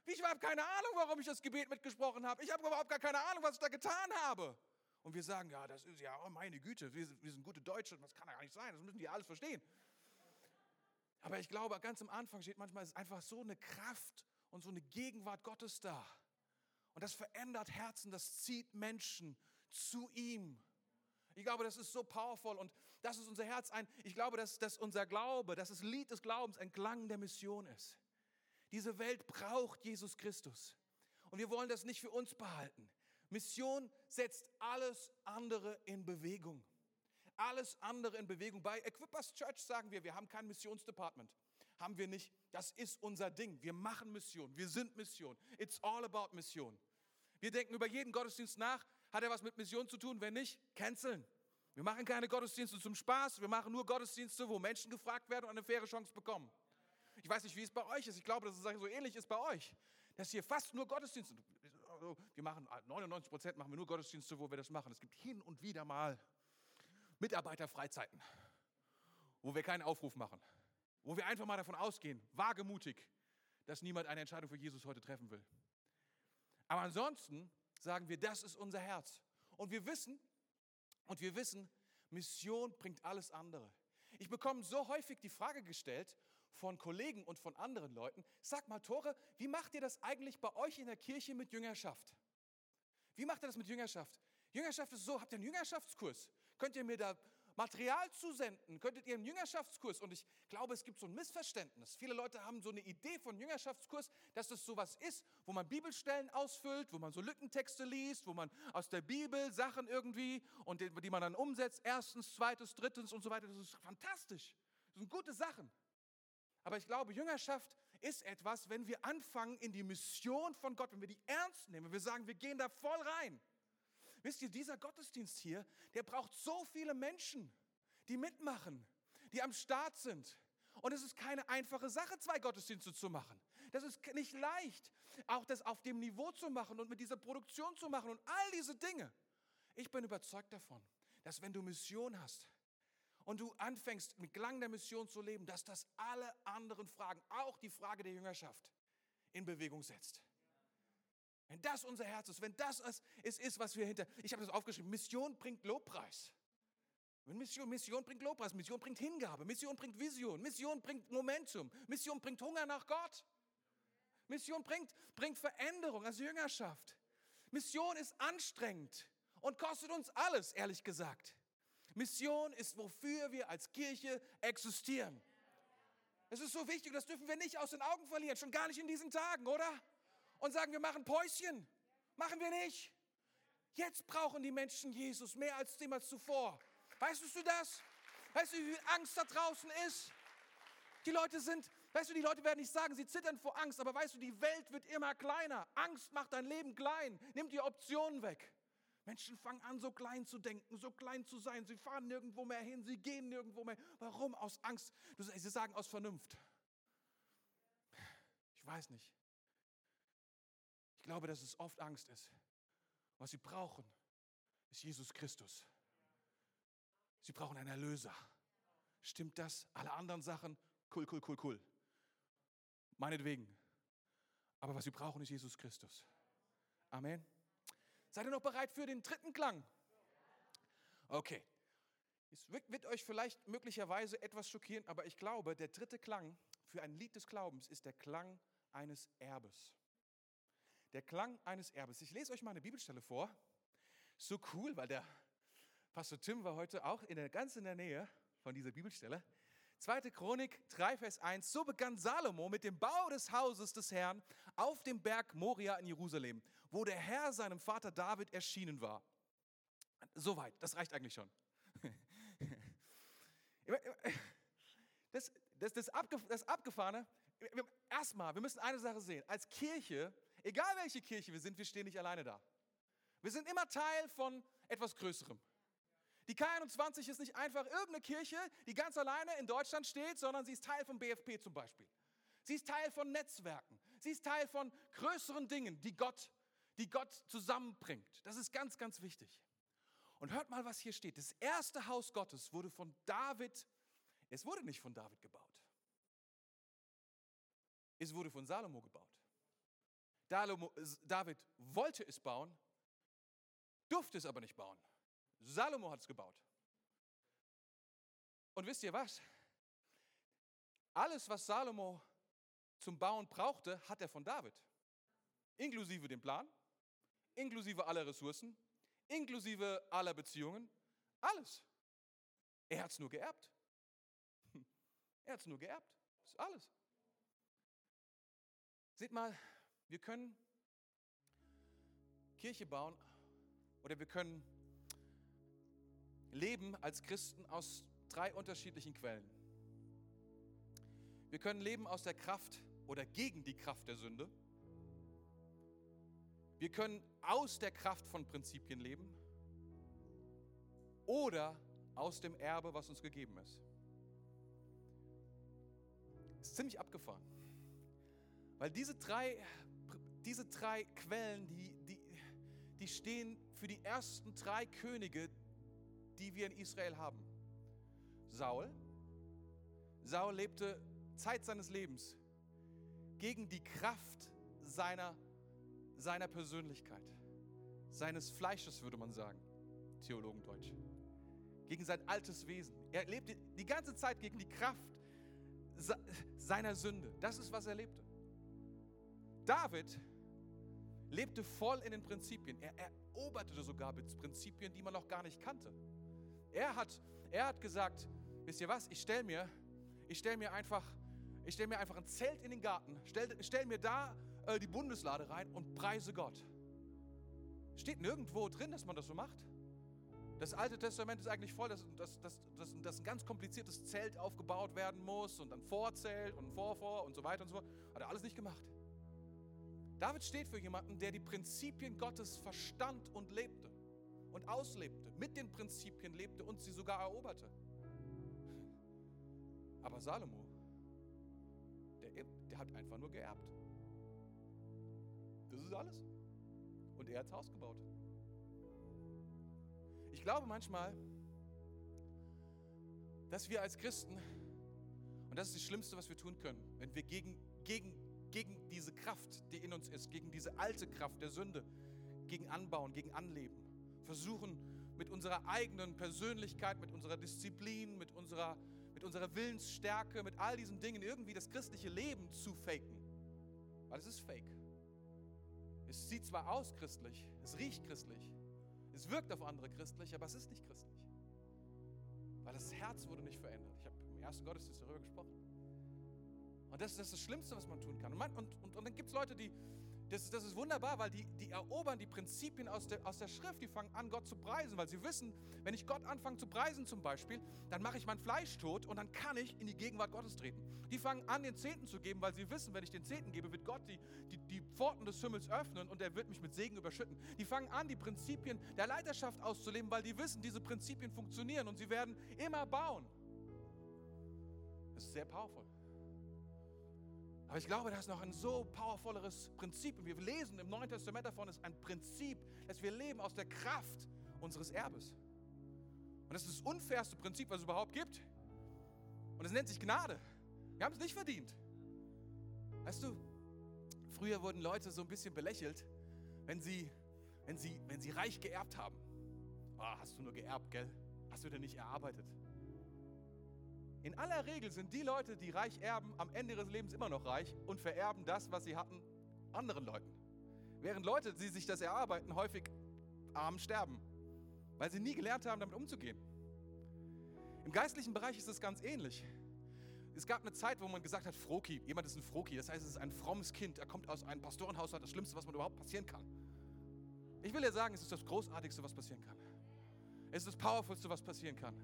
S1: Ich habe keine Ahnung, warum ich das Gebet mitgesprochen habe. Ich habe überhaupt gar keine Ahnung, was ich da getan habe. Und wir sagen, ja, das ist ja, oh meine Güte, wir sind, wir sind gute Deutsche, das kann ja gar nicht sein, das müssen die alles verstehen. Aber ich glaube, ganz am Anfang steht manchmal, ist einfach so eine Kraft und so eine Gegenwart Gottes da. Und das verändert Herzen, das zieht Menschen zu ihm. Ich glaube, das ist so powerful und das ist unser Herz ein. Ich glaube, dass, dass unser Glaube, dass das Lied des Glaubens ein Klang der Mission ist. Diese Welt braucht Jesus Christus. Und wir wollen das nicht für uns behalten. Mission setzt alles andere in Bewegung. Alles andere in Bewegung. Bei Equippers Church sagen wir, wir haben kein Missionsdepartment. Haben wir nicht. Das ist unser Ding. Wir machen Mission. Wir sind Mission. It's all about Mission. Wir denken über jeden Gottesdienst nach. Hat er was mit Mission zu tun? Wenn nicht, canceln. Wir machen keine Gottesdienste zum Spaß. Wir machen nur Gottesdienste, wo Menschen gefragt werden und eine faire Chance bekommen. Ich weiß nicht, wie es bei euch ist. Ich glaube, dass es so ähnlich ist bei euch. Dass hier fast nur Gottesdienste, wir machen 99 Prozent machen wir nur Gottesdienste, wo wir das machen. Es gibt hin und wieder mal Mitarbeiterfreizeiten, wo wir keinen Aufruf machen, wo wir einfach mal davon ausgehen, wagemutig, dass niemand eine Entscheidung für Jesus heute treffen will. Aber ansonsten sagen wir, das ist unser Herz. Und wir wissen, und wir wissen, Mission bringt alles andere. Ich bekomme so häufig die Frage gestellt von Kollegen und von anderen Leuten, sag mal, Tore, wie macht ihr das eigentlich bei euch in der Kirche mit Jüngerschaft? Wie macht ihr das mit Jüngerschaft? Jüngerschaft ist so, habt ihr einen Jüngerschaftskurs? Könnt ihr mir da Material zusenden? Könntet ihr einen Jüngerschaftskurs? Und ich glaube, es gibt so ein Missverständnis. Viele Leute haben so eine Idee von Jüngerschaftskurs, dass das sowas ist, wo man Bibelstellen ausfüllt, wo man so Lückentexte liest, wo man aus der Bibel Sachen irgendwie und die, die man dann umsetzt, erstens, zweites, drittens und so weiter. Das ist fantastisch. Das sind gute Sachen. Aber ich glaube, Jüngerschaft ist etwas, wenn wir anfangen in die Mission von Gott, wenn wir die ernst nehmen, wenn wir sagen, wir gehen da voll rein. Wisst ihr, dieser Gottesdienst hier, der braucht so viele Menschen, die mitmachen, die am Start sind. Und es ist keine einfache Sache, zwei Gottesdienste zu machen. Das ist nicht leicht, auch das auf dem Niveau zu machen und mit dieser Produktion zu machen und all diese Dinge. Ich bin überzeugt davon, dass wenn du Mission hast und du anfängst mit Klang der Mission zu leben, dass das alle anderen Fragen, auch die Frage der Jüngerschaft, in Bewegung setzt. Wenn das unser Herz ist, wenn das es ist, was wir hinter, ich habe das aufgeschrieben, Mission bringt Lobpreis. Mission, Mission bringt Lobpreis, Mission bringt Hingabe, Mission bringt Vision, Mission bringt Momentum, Mission bringt Hunger nach Gott. Mission bringt, bringt Veränderung als Jüngerschaft. Mission ist anstrengend und kostet uns alles, ehrlich gesagt. Mission ist, wofür wir als Kirche existieren. Es ist so wichtig, das dürfen wir nicht aus den Augen verlieren, schon gar nicht in diesen Tagen, oder? und sagen, wir machen Päuschen. Machen wir nicht. Jetzt brauchen die Menschen Jesus mehr als jemals zuvor. Weißt du das? Weißt du, wie viel Angst da draußen ist? Die Leute sind, weißt du, die Leute werden nicht sagen, sie zittern vor Angst, aber weißt du, die Welt wird immer kleiner. Angst macht dein Leben klein, nimmt die Optionen weg. Menschen fangen an, so klein zu denken, so klein zu sein. Sie fahren nirgendwo mehr hin, sie gehen nirgendwo mehr. Warum? Aus Angst. Sie sagen aus Vernunft. Ich weiß nicht glaube, dass es oft Angst ist. Was sie brauchen, ist Jesus Christus. Sie brauchen einen Erlöser. Stimmt das? Alle anderen Sachen, cool, cool, cool, cool. Meinetwegen. Aber was sie brauchen, ist Jesus Christus. Amen. Seid ihr noch bereit für den dritten Klang? Okay. Es wird, euch vielleicht möglicherweise etwas schockieren, aber ich glaube, der dritte Klang für ein Lied des Glaubens ist der Klang eines Erbes. Der Klang eines Erbes. Ich lese euch mal eine Bibelstelle vor. So cool, weil der Pastor Tim war heute auch in der, ganz in der Nähe von dieser Bibelstelle. Zweite Chronik 3, Vers 1. So begann Salomo mit dem Bau des Hauses des Herrn auf dem Berg Moria in Jerusalem, wo der Herr seinem Vater David erschienen war. Soweit, das reicht eigentlich schon. (laughs) Das, das, das, das Abgefahrene, erstmal, wir müssen eine Sache sehen. Als Kirche Egal welche Kirche wir sind, wir stehen nicht alleine da. Wir sind immer Teil von etwas Größerem. Die K21 ist nicht einfach irgendeine Kirche, die ganz alleine in Deutschland steht, sondern sie ist Teil vom BFP zum Beispiel. Sie ist Teil von Netzwerken. Sie ist Teil von größeren Dingen, die Gott, die Gott zusammenbringt. Das ist ganz, ganz wichtig. Und hört mal, was hier steht. Das erste Haus Gottes wurde von David, es wurde nicht von David gebaut. Es wurde von Salomo gebaut. David wollte es bauen, durfte es aber nicht bauen. Salomo hat es gebaut. Und wisst ihr was? Alles, was Salomo zum Bauen brauchte, hat er von David. Inklusive dem Plan, inklusive aller Ressourcen, inklusive aller Beziehungen, alles. Er hat es nur geerbt. (laughs) Er hat es nur geerbt. Das ist alles. Seht mal, wir können Kirche bauen oder wir können leben als Christen aus drei unterschiedlichen Quellen. Wir können leben aus der Kraft oder gegen die Kraft der Sünde. Wir können aus der Kraft von Prinzipien leben oder aus dem Erbe, was uns gegeben ist. Ist ziemlich abgefahren. Weil diese drei, diese drei Quellen, die, die, die stehen für die ersten drei Könige, die wir in Israel haben. Saul. Saul lebte Zeit seines Lebens gegen die Kraft seiner, seiner Persönlichkeit, seines Fleisches, würde man sagen, Theologendeutsch. Gegen sein altes Wesen. Er lebte die ganze Zeit gegen die Kraft seiner Sünde. Das ist, was er lebte. David lebte voll in den Prinzipien. Er eroberte sogar Prinzipien, die man noch gar nicht kannte. Er hat, er hat gesagt, wisst ihr was, ich stelle mir, stell mir einfach ich stelle mir einfach ein Zelt in den Garten, stell, stell mir da äh, die Bundeslade rein und preise Gott. Steht nirgendwo drin, dass man das so macht. Das Alte Testament ist eigentlich voll, dass, dass, dass, dass, dass ein ganz kompliziertes Zelt aufgebaut werden muss und ein Vorzelt und Vorvor und so weiter und so fort. Hat er alles nicht gemacht. David steht für jemanden, der die Prinzipien Gottes verstand und lebte und auslebte, mit den Prinzipien lebte und sie sogar eroberte. Aber Salomo der hat einfach nur geerbt. Das ist alles. Und er hat das Haus gebaut. Ich glaube manchmal, dass wir als Christen, und das ist das Schlimmste, was wir tun können, wenn wir gegen, gegen, gegen diese Kraft, die in uns ist, gegen diese alte Kraft der Sünde, gegen Anbauen, gegen Anleben, versuchen mit unserer eigenen Persönlichkeit, mit unserer Disziplin, mit unserer unserer Willensstärke, mit all diesen Dingen irgendwie das christliche Leben zu faken. Weil es ist fake. Es sieht zwar aus christlich, es riecht christlich, es wirkt auf andere christlich, aber es ist nicht christlich. Weil das Herz wurde nicht verändert. Ich habe im ersten Gottesdienst darüber gesprochen. Und das, das ist das Schlimmste, was man tun kann. Und, man, und, und, und dann gibt es Leute, die, das, das ist wunderbar, weil die, die erobern die Prinzipien aus der, aus der Schrift, die fangen an, Gott zu preisen, weil sie wissen, wenn ich Gott anfange zu preisen zum Beispiel, dann mache ich mein Fleisch tot und dann kann ich in die Gegenwart Gottes treten. Die fangen an, den Zehnten zu geben, weil sie wissen, wenn ich den Zehnten gebe, wird Gott die, die, die Pforten des Himmels öffnen und er wird mich mit Segen überschütten. Die fangen an, die Prinzipien der Leiterschaft auszuleben, weil die wissen, diese Prinzipien funktionieren und sie werden immer bauen. Das ist sehr powerful. Aber ich glaube, da ist noch ein so powervolleres Prinzip. Und wir lesen im Neuen Testament davon, ist ein Prinzip, dass wir leben aus der Kraft unseres Erbes. Und das ist das unfairste Prinzip, was es überhaupt gibt. Und es nennt sich Gnade. Wir haben es nicht verdient. Weißt du, früher wurden Leute so ein bisschen belächelt, wenn sie, wenn sie, wenn sie reich geerbt haben. Oh, hast du nur geerbt, gell? Hast du denn nicht erarbeitet? In aller Regel sind die Leute, die reich erben, am Ende ihres Lebens immer noch reich und vererben das, was sie hatten, anderen Leuten. Während Leute, die sich das erarbeiten, häufig arm sterben, weil sie nie gelernt haben, damit umzugehen. Im geistlichen Bereich ist es ganz ähnlich. Es gab eine Zeit, wo man gesagt hat, Froki, jemand ist ein Froki, das heißt, es ist ein frommes Kind, er kommt aus einem Pastorenhaushalt, das Schlimmste, was man überhaupt passieren kann. Ich will dir sagen, es ist das Großartigste, was passieren kann. Es ist das Powerfulste, was passieren kann.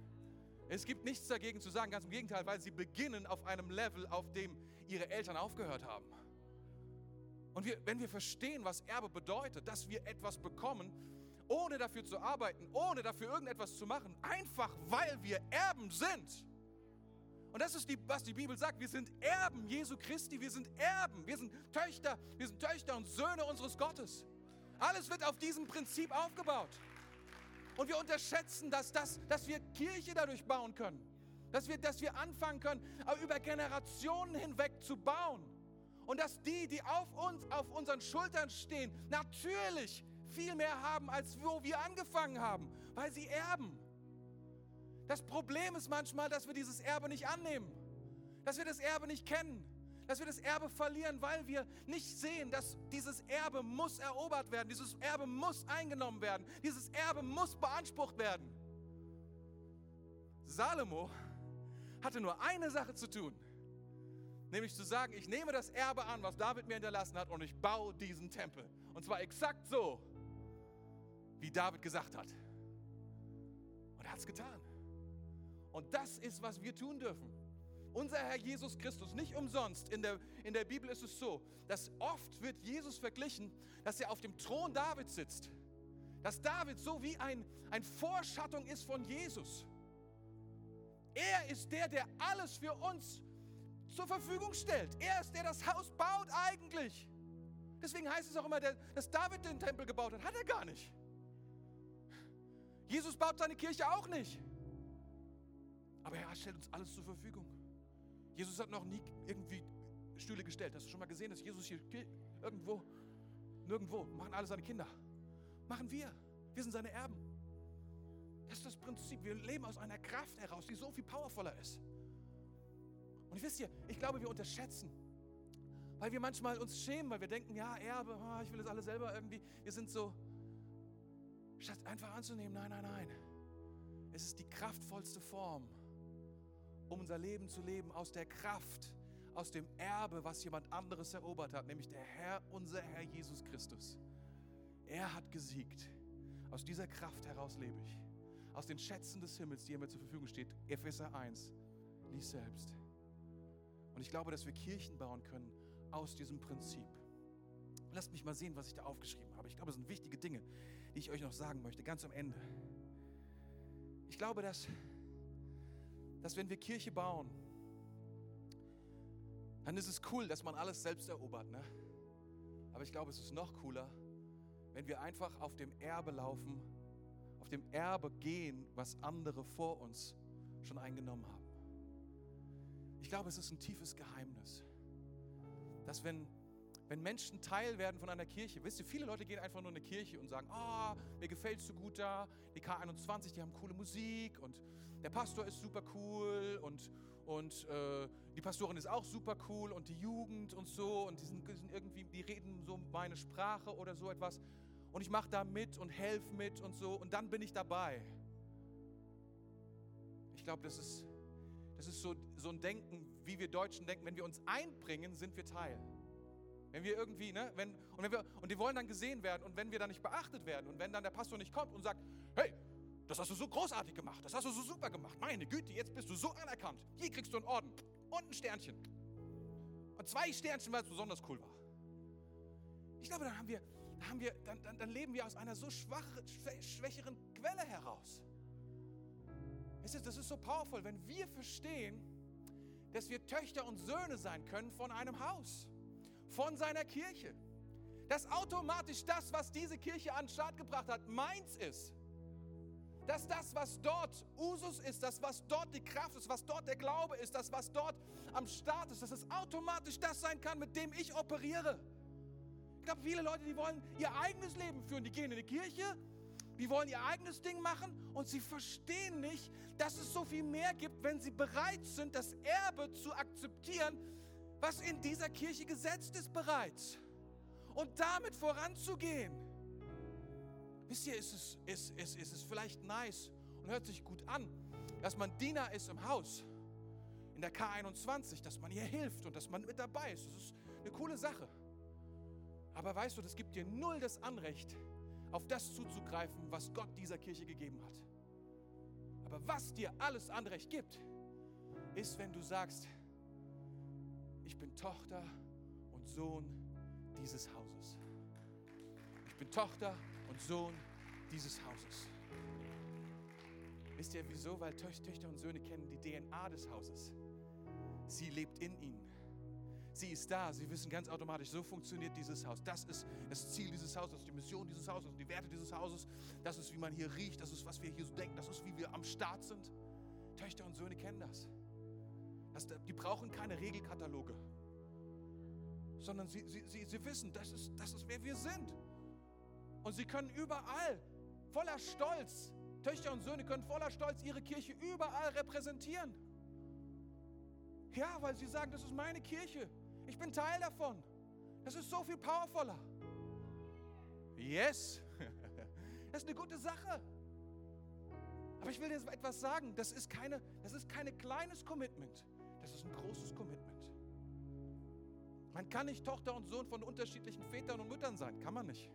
S1: Es gibt nichts dagegen zu sagen, ganz im Gegenteil, weil sie beginnen auf einem Level, auf dem ihre Eltern aufgehört haben. Und wir, wenn wir verstehen, was Erbe bedeutet, dass wir etwas bekommen, ohne dafür zu arbeiten, ohne dafür irgendetwas zu machen, einfach weil wir Erben sind. Und das ist, die, was die Bibel sagt. Wir sind Erben Jesu Christi, wir sind Erben, wir sind Töchter, wir sind Töchter und Söhne unseres Gottes. Alles wird auf diesem Prinzip aufgebaut. Und wir unterschätzen das, dass, dass wir Kirche dadurch bauen können. Dass wir, dass wir anfangen können, über Generationen hinweg zu bauen. Und dass die, die auf uns, auf unseren Schultern stehen, natürlich viel mehr haben, als wo wir angefangen haben, weil sie erben. Das Problem ist manchmal, dass wir dieses Erbe nicht annehmen, dass wir das Erbe nicht kennen, dass wir das Erbe verlieren, weil wir nicht sehen, dass dieses Erbe muss erobert werden, dieses Erbe muss eingenommen werden, dieses Erbe muss beansprucht werden. Salomo hatte nur eine Sache zu tun, nämlich zu sagen, ich nehme das Erbe an, was David mir hinterlassen hat und ich baue diesen Tempel. Und zwar exakt so, wie David gesagt hat. Und er hat es getan. Und das ist, was wir tun dürfen. Unser Herr Jesus Christus, nicht umsonst, in der, in der Bibel ist es so, dass oft wird Jesus verglichen, dass er auf dem Thron Davids sitzt. Dass David so wie ein, ein Vorschattung ist von Jesus. Er ist der, der alles für uns zur Verfügung stellt. Er ist der, der das Haus baut eigentlich. Deswegen heißt es auch immer, dass David den Tempel gebaut hat. Hat er gar nicht. Jesus baut seine Kirche auch nicht. Aber er stellt uns alles zur Verfügung. Jesus hat noch nie irgendwie Stühle gestellt. Hast du schon mal gesehen, dass Jesus hier irgendwo, nirgendwo, machen alle seine Kinder. Machen wir. Wir sind seine Erben. Das ist das Prinzip. Wir leben aus einer Kraft heraus, die so viel powervoller ist. Und wisst ihr, ich glaube, wir unterschätzen, weil wir manchmal uns schämen, weil wir denken, ja, Erbe, oh, ich will das alles selber irgendwie. Wir sind so, statt einfach anzunehmen, nein, nein, nein. Es ist die kraftvollste Form, um unser Leben zu leben aus der Kraft, aus dem Erbe, was jemand anderes erobert hat, nämlich der Herr, unser Herr Jesus Christus. Er hat gesiegt. Aus dieser Kraft heraus lebe ich. Aus den Schätzen des Himmels, die mir zur Verfügung steht. Epheser 1. Lies selbst. Und ich glaube, dass wir Kirchen bauen können aus diesem Prinzip. Lasst mich mal sehen, was ich da aufgeschrieben habe. Ich glaube, es sind wichtige Dinge, die ich euch noch sagen möchte, ganz am Ende. Ich glaube, dass dass wenn wir Kirche bauen, dann ist es cool, dass man alles selbst erobert. Ne? Aber ich glaube, es ist noch cooler, wenn wir einfach auf dem Erbe laufen, auf dem Erbe gehen, was andere vor uns schon eingenommen haben. Ich glaube, es ist ein tiefes Geheimnis, dass wenn wenn Menschen Teil werden von einer Kirche, wisst ihr, viele Leute gehen einfach nur in eine Kirche und sagen, ah, oh, mir gefällt es so gut da, die K21, die haben coole Musik und der Pastor ist super cool und, und äh, die Pastorin ist auch super cool und die Jugend und so und die sind, sind irgendwie, die reden so meine Sprache oder so etwas und ich mache da mit und helfe mit und so und dann bin ich dabei. Ich glaube, das ist, das ist so, so ein Denken, wie wir Deutschen denken, wenn wir uns einbringen, sind wir Teil. Wenn wir irgendwie, ne, wenn, und, wenn wir, und die wollen dann gesehen werden und wenn wir dann nicht beachtet werden und wenn dann der Pastor nicht kommt und sagt, hey, das hast du so großartig gemacht, das hast du so super gemacht, meine Güte, jetzt bist du so anerkannt, hier kriegst du einen Orden und ein Sternchen. Und zwei Sternchen, weil es besonders cool war. Ich glaube, dann haben wir, dann, haben wir, dann, dann, dann leben wir aus einer so schwache, schwächeren Quelle heraus. Das ist so powerful, wenn wir verstehen, dass wir Töchter und Söhne sein können von einem Haus von seiner Kirche. Dass automatisch das, was diese Kirche an den Start gebracht hat, meins ist. Dass das, was dort Usus ist, das, was dort die Kraft ist, was dort der Glaube ist, das, was dort am Start ist, dass es automatisch das sein kann, mit dem ich operiere. Ich glaube, viele Leute, die wollen ihr eigenes Leben führen. Die gehen in die Kirche, die wollen ihr eigenes Ding machen und sie verstehen nicht, dass es so viel mehr gibt, wenn sie bereit sind, das Erbe zu akzeptieren, was in dieser Kirche gesetzt ist bereits. Und damit voranzugehen. Wisst ihr, ist es, ist, ist, ist es vielleicht nice und hört sich gut an, dass man Diener ist im Haus, in der K21, dass man ihr hilft und dass man mit dabei ist. Das ist eine coole Sache. Aber weißt du, das gibt dir null das Anrecht, auf das zuzugreifen, was Gott dieser Kirche gegeben hat. Aber was dir alles Anrecht gibt, ist, wenn du sagst, ich bin Tochter und Sohn dieses Hauses. Ich bin Tochter und Sohn dieses Hauses. Wisst ihr wieso? Weil Töchter und Söhne kennen die DNA des Hauses. Sie lebt in ihnen. Sie ist da. Sie wissen ganz automatisch, so funktioniert dieses Haus. Das ist das Ziel dieses Hauses, die Mission dieses Hauses, die Werte dieses Hauses. Das ist, wie man hier riecht, das ist, was wir hier so denken, das ist, wie wir am Start sind. Töchter und Söhne kennen das. Das, die brauchen keine Regelkataloge, sondern sie, sie, sie, sie wissen, das ist, das ist, wer wir sind. Und sie können überall voller Stolz, Töchter und Söhne können voller Stolz ihre Kirche überall repräsentieren. Ja, weil sie sagen, das ist meine Kirche. Ich bin Teil davon. Das ist so viel powervoller. Yes, (laughs) das ist eine gute Sache. Aber ich will dir etwas sagen, das ist, keine, das ist kein kleines Commitment, das ist ein großes Commitment. Man kann nicht Tochter und Sohn von unterschiedlichen Vätern und Müttern sein, kann man nicht.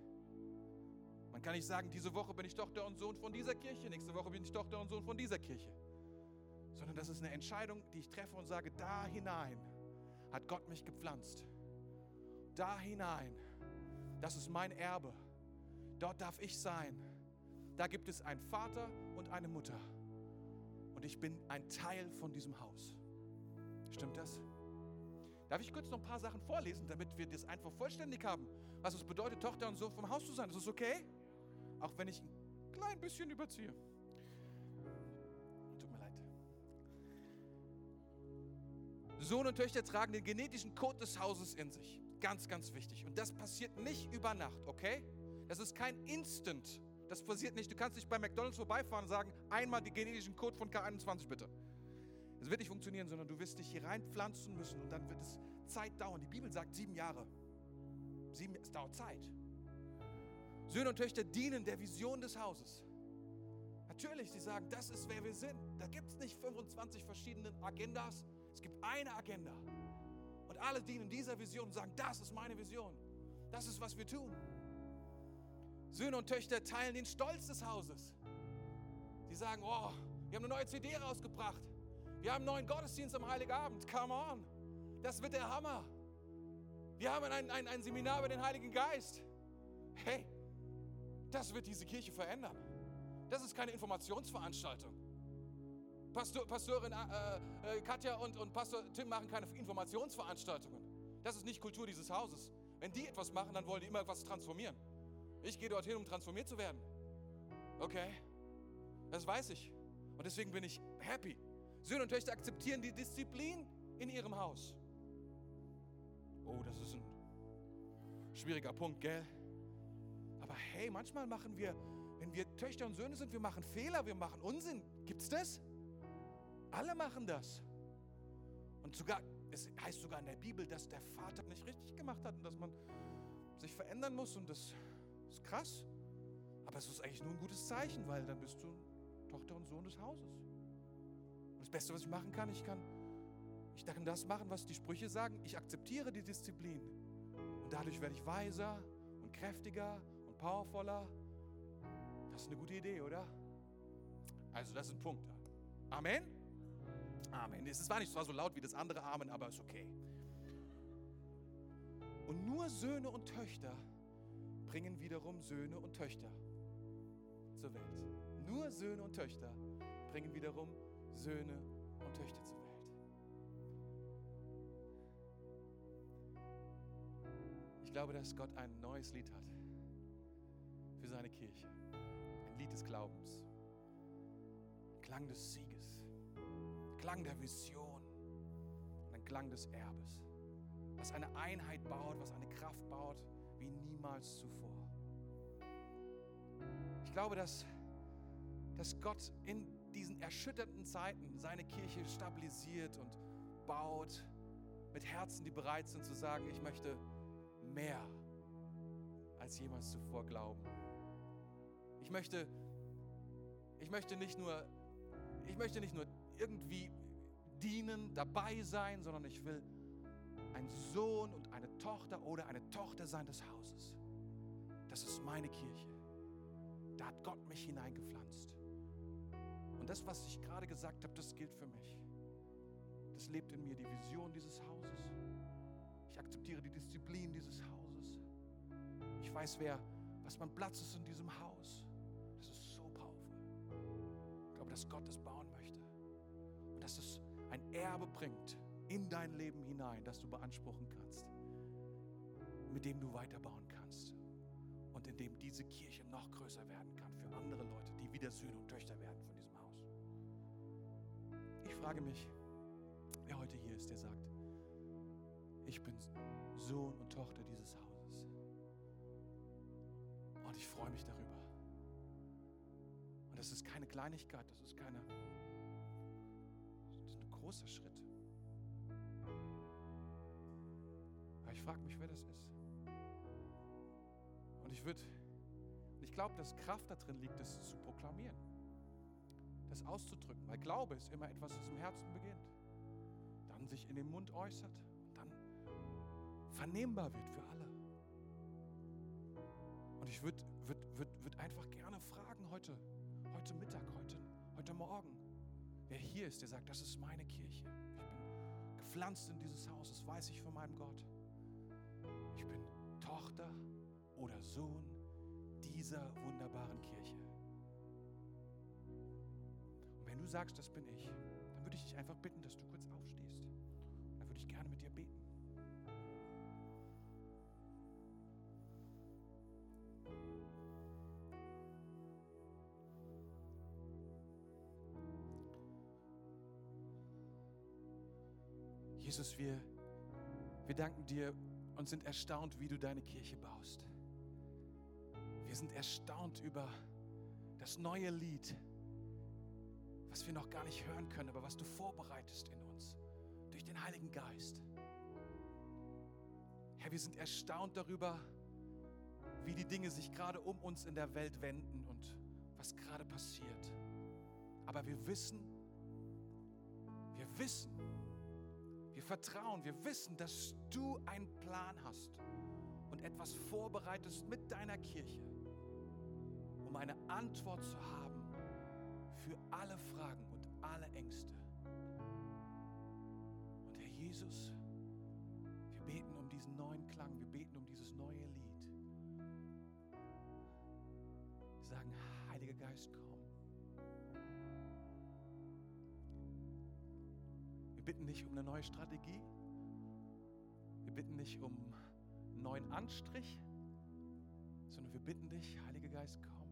S1: Man kann nicht sagen, diese Woche bin ich Tochter und Sohn von dieser Kirche, nächste Woche bin ich Tochter und Sohn von dieser Kirche. Sondern das ist eine Entscheidung, die ich treffe und sage, da hinein hat Gott mich gepflanzt. Da hinein, das ist mein Erbe. Dort darf ich sein. Da gibt es einen Vater und eine Mutter. Und ich bin ein Teil von diesem Haus. Stimmt das? Darf ich kurz noch ein paar Sachen vorlesen, damit wir das einfach vollständig haben? Was es bedeutet, Tochter und Sohn vom Haus zu sein. Ist das okay? Auch wenn ich ein klein bisschen überziehe. Tut mir leid. Sohn und Töchter tragen den genetischen Code des Hauses in sich. Ganz, ganz wichtig. Und das passiert nicht über Nacht, okay? Das ist kein Instant. Das passiert nicht. Du kannst nicht bei McDonalds vorbeifahren und sagen, einmal den genetischen Code von K21 bitte. Das wird nicht funktionieren, sondern du wirst dich hier reinpflanzen müssen und dann wird es Zeit dauern. Die Bibel sagt sieben Jahre. Sieben, es dauert Zeit. Söhne und Töchter dienen der Vision des Hauses. Natürlich, sie sagen, das ist wer wir sind. Da gibt es nicht 25 verschiedene Agendas. Es gibt eine Agenda. Und alle dienen dieser Vision und sagen, das ist meine Vision. Das ist, was wir tun. Söhne und Töchter teilen den Stolz des Hauses. Sie sagen, oh, wir haben eine neue CD rausgebracht. Wir haben einen neuen Gottesdienst am Heiligabend. Come on. Das wird der Hammer. Wir haben ein, ein, ein Seminar über den Heiligen Geist. Hey, das wird diese Kirche verändern. Das ist keine Informationsveranstaltung. Pastor, Pastorin äh, äh, Katja und, und Pastor Tim machen keine Informationsveranstaltungen. Das ist nicht Kultur dieses Hauses. Wenn die etwas machen, dann wollen die immer etwas transformieren. Ich gehe dorthin, um transformiert zu werden. Okay, das weiß ich. Und deswegen bin ich happy. Söhne und Töchter akzeptieren die Disziplin in ihrem Haus. Oh, das ist ein schwieriger Punkt, gell? Hey, manchmal machen wir, wenn wir Töchter und Söhne sind, wir machen Fehler, wir machen Unsinn. Gibt es das? Alle machen das. Und sogar, es heißt sogar in der Bibel, dass der Vater nicht richtig gemacht hat und dass man sich verändern muss. Und das ist krass. Aber es ist eigentlich nur ein gutes Zeichen, weil dann bist du Tochter und Sohn des Hauses. Und das Beste, was ich machen kann, ich kann, ich kann das machen, was die Sprüche sagen. Ich akzeptiere die Disziplin. Und dadurch werde ich weiser und kräftiger powervoller. Das ist eine gute Idee, oder? Also, das sind Punkte. Amen? Amen. Es war nicht zwar so laut wie das andere Amen, aber ist okay. Und nur Söhne und Töchter bringen wiederum Söhne und Töchter zur Welt. Nur Söhne und Töchter bringen wiederum Söhne und Töchter zur Welt. Ich glaube, dass Gott ein neues Lied hat für seine Kirche. Ein Lied des Glaubens. Klang des Sieges. Klang der Vision. Und ein Klang des Erbes. Was eine Einheit baut, was eine Kraft baut wie niemals zuvor. Ich glaube, dass, dass Gott in diesen erschütterten Zeiten seine Kirche stabilisiert und baut mit Herzen, die bereit sind zu sagen, ich möchte mehr als jemals zuvor glauben. Ich möchte, ich möchte nicht nur, ich möchte nicht nur irgendwie dienen, dabei sein, sondern ich will ein Sohn und eine Tochter oder eine Tochter sein des Hauses. Das ist meine Kirche. Da hat Gott mich hineingepflanzt. Und das, was ich gerade gesagt habe, das gilt für mich. Das lebt in mir, die Vision dieses Hauses. Ich akzeptiere die Disziplin dieses Hauses. Ich weiß, wer, was mein Platz ist in diesem Haus. Glaube, dass Gott es bauen möchte. Und dass es ein Erbe bringt in dein Leben hinein, das du beanspruchen kannst, mit dem du weiterbauen kannst und in dem diese Kirche noch größer werden kann für andere Leute, die wieder Söhne und Töchter werden von diesem Haus. Ich frage mich, wer heute hier ist, der sagt, ich bin Sohn und Tochter dieses Hauses. Und ich freue mich darüber. Und das ist keine Kleinigkeit, das ist keine, das ist ein großer Schritt. Aber ich frage mich, wer das ist. Und ich würde, ich glaube, dass Kraft darin liegt, das zu proklamieren, das auszudrücken, weil Glaube ist immer etwas, das im Herzen beginnt, dann sich in den Mund äußert und dann vernehmbar wird für alle. Und ich würde würd, würd, würd einfach gerne fragen heute, heute Mittag, heute, heute Morgen, wer hier ist, der sagt, das ist meine Kirche. Ich bin gepflanzt in dieses Haus, das weiß ich von meinem Gott. Ich bin Tochter oder Sohn dieser wunderbaren Kirche. Und wenn du sagst, das bin ich, dann würde ich dich einfach bitten, dass du kurz aufstehst. Dann würde ich gerne mit dir beten. Jesus, wir, wir danken dir und sind erstaunt, wie du deine Kirche baust. Wir sind erstaunt über das neue Lied, was wir noch gar nicht hören können, aber was du vorbereitest in uns durch den Heiligen Geist. Herr, wir sind erstaunt darüber, wie die Dinge sich gerade um uns in der Welt wenden und was gerade passiert. Aber wir wissen, wir wissen, wir vertrauen, wir wissen, dass du einen Plan hast und etwas vorbereitest mit deiner Kirche, um eine Antwort zu haben für alle Fragen und alle Ängste. Und Herr Jesus, wir beten um diesen neuen Klang, wir beten um dieses neue Lied. Wir sagen, Heiliger Geist, komm. Bitten nicht um eine neue Strategie. Wir bitten nicht um einen neuen Anstrich, sondern wir bitten dich, Heiliger Geist, komm.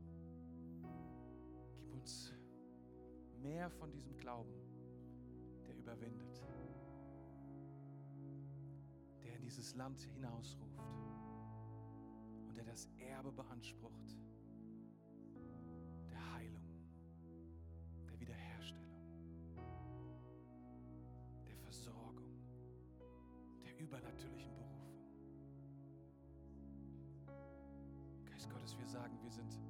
S1: Gib uns mehr von diesem Glauben, der überwindet, der in dieses Land hinausruft und der das Erbe beansprucht übernatürlichen Berufung. Geist Gottes, wir sagen, wir sind,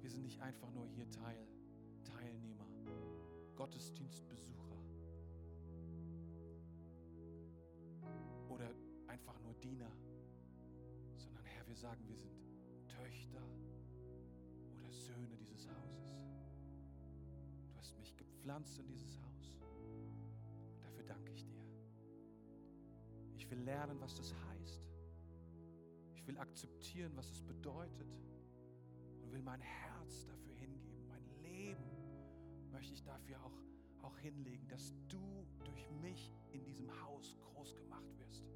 S1: wir sind nicht einfach nur hier Teil, Teilnehmer, Gottesdienstbesucher oder einfach nur Diener, sondern Herr, wir sagen, wir sind Töchter oder Söhne dieses Hauses. Du hast mich gepflanzt in dieses Haus. Ich will lernen, was das heißt. Ich will akzeptieren, was es bedeutet. Und will mein Herz dafür hingeben. Mein Leben möchte ich dafür auch, auch hinlegen, dass du durch mich in diesem Haus groß gemacht wirst.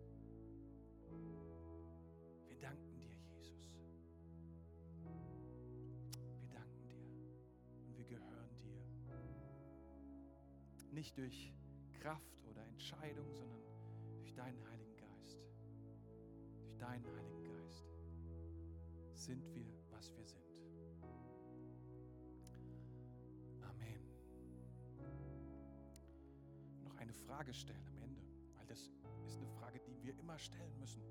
S1: Wir danken dir, Jesus. Wir danken dir und wir gehören dir. Nicht durch Kraft oder Entscheidung, sondern durch deinen Heiligen durch deinen Heiligen Geist sind wir, was wir sind. Amen. Noch eine Frage stellen am Ende, weil das ist eine Frage, die wir immer stellen müssen.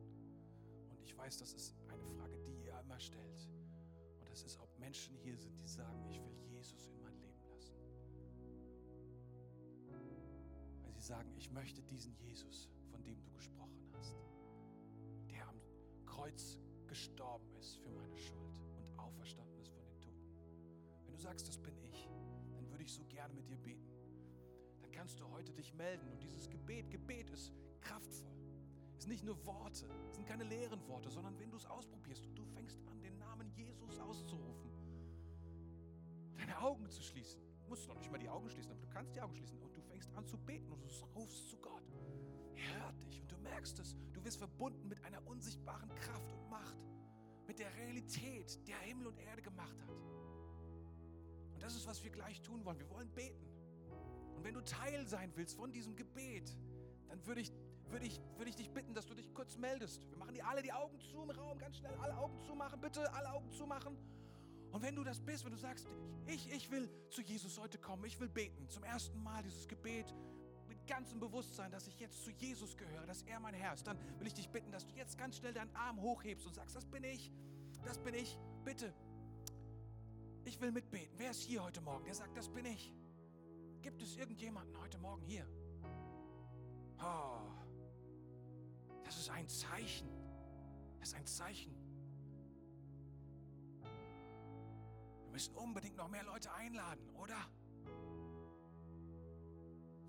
S1: Und ich weiß, das ist eine Frage, die ihr immer stellt. Und das ist, ob Menschen hier sind, die sagen, ich will Jesus in mein Leben lassen. Weil sie sagen, ich möchte diesen Jesus von dem du gesprochen hast, Kreuz gestorben ist für meine Schuld und auferstanden ist von den Toten. Wenn du sagst, das bin ich, dann würde ich so gerne mit dir beten. Dann kannst du heute dich melden und dieses Gebet, Gebet ist kraftvoll. Es sind nicht nur Worte, es sind keine leeren Worte, sondern wenn du es ausprobierst und du fängst an, den Namen Jesus auszurufen, deine Augen zu schließen, musst du noch nicht mal die Augen schließen, aber du kannst die Augen schließen und du fängst an zu beten und du rufst zu Gott hört dich und du merkst es. Du wirst verbunden mit einer unsichtbaren Kraft und Macht, mit der Realität, der Himmel und Erde gemacht hat. Und das ist, was wir gleich tun wollen. Wir wollen beten. Und wenn du Teil sein willst von diesem Gebet, dann würde ich würde ich, würde ich dich bitten, dass du dich kurz meldest. Wir machen die alle die Augen zu im Raum, ganz schnell alle Augen zumachen, bitte alle Augen zumachen. Und wenn du das bist, wenn du sagst, ich, ich will zu Jesus heute kommen, ich will beten, zum ersten Mal dieses Gebet mit ganzem Bewusstsein, dass ich jetzt zu Jesus gehöre, dass er mein Herr ist, dann will ich dich bitten, dass du jetzt ganz schnell deinen Arm hochhebst und sagst, das bin ich, das bin ich, bitte. Ich will mitbeten. Wer ist hier heute Morgen, der sagt, das bin ich? Gibt es irgendjemanden heute Morgen hier? Oh, das ist ein Zeichen. Das ist ein Zeichen. Wir müssen unbedingt noch mehr Leute einladen, oder?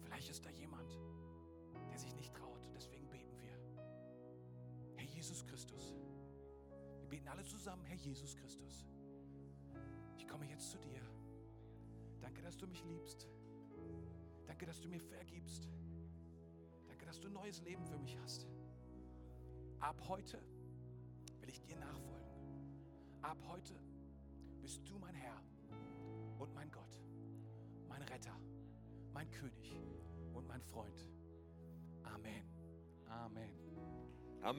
S1: Vielleicht ist da jemand, der sich nicht traut. Deswegen beten wir. Herr Jesus Christus. Wir beten alle zusammen, Herr Jesus Christus. Ich komme jetzt zu dir. Danke, dass du mich liebst. Danke, dass du mir vergibst. Danke, dass du ein neues Leben für mich hast. Ab heute will ich dir nachfolgen. Ab heute bist du mein Herr und mein Gott, mein Retter, mein König und mein Freund. Amen. Amen.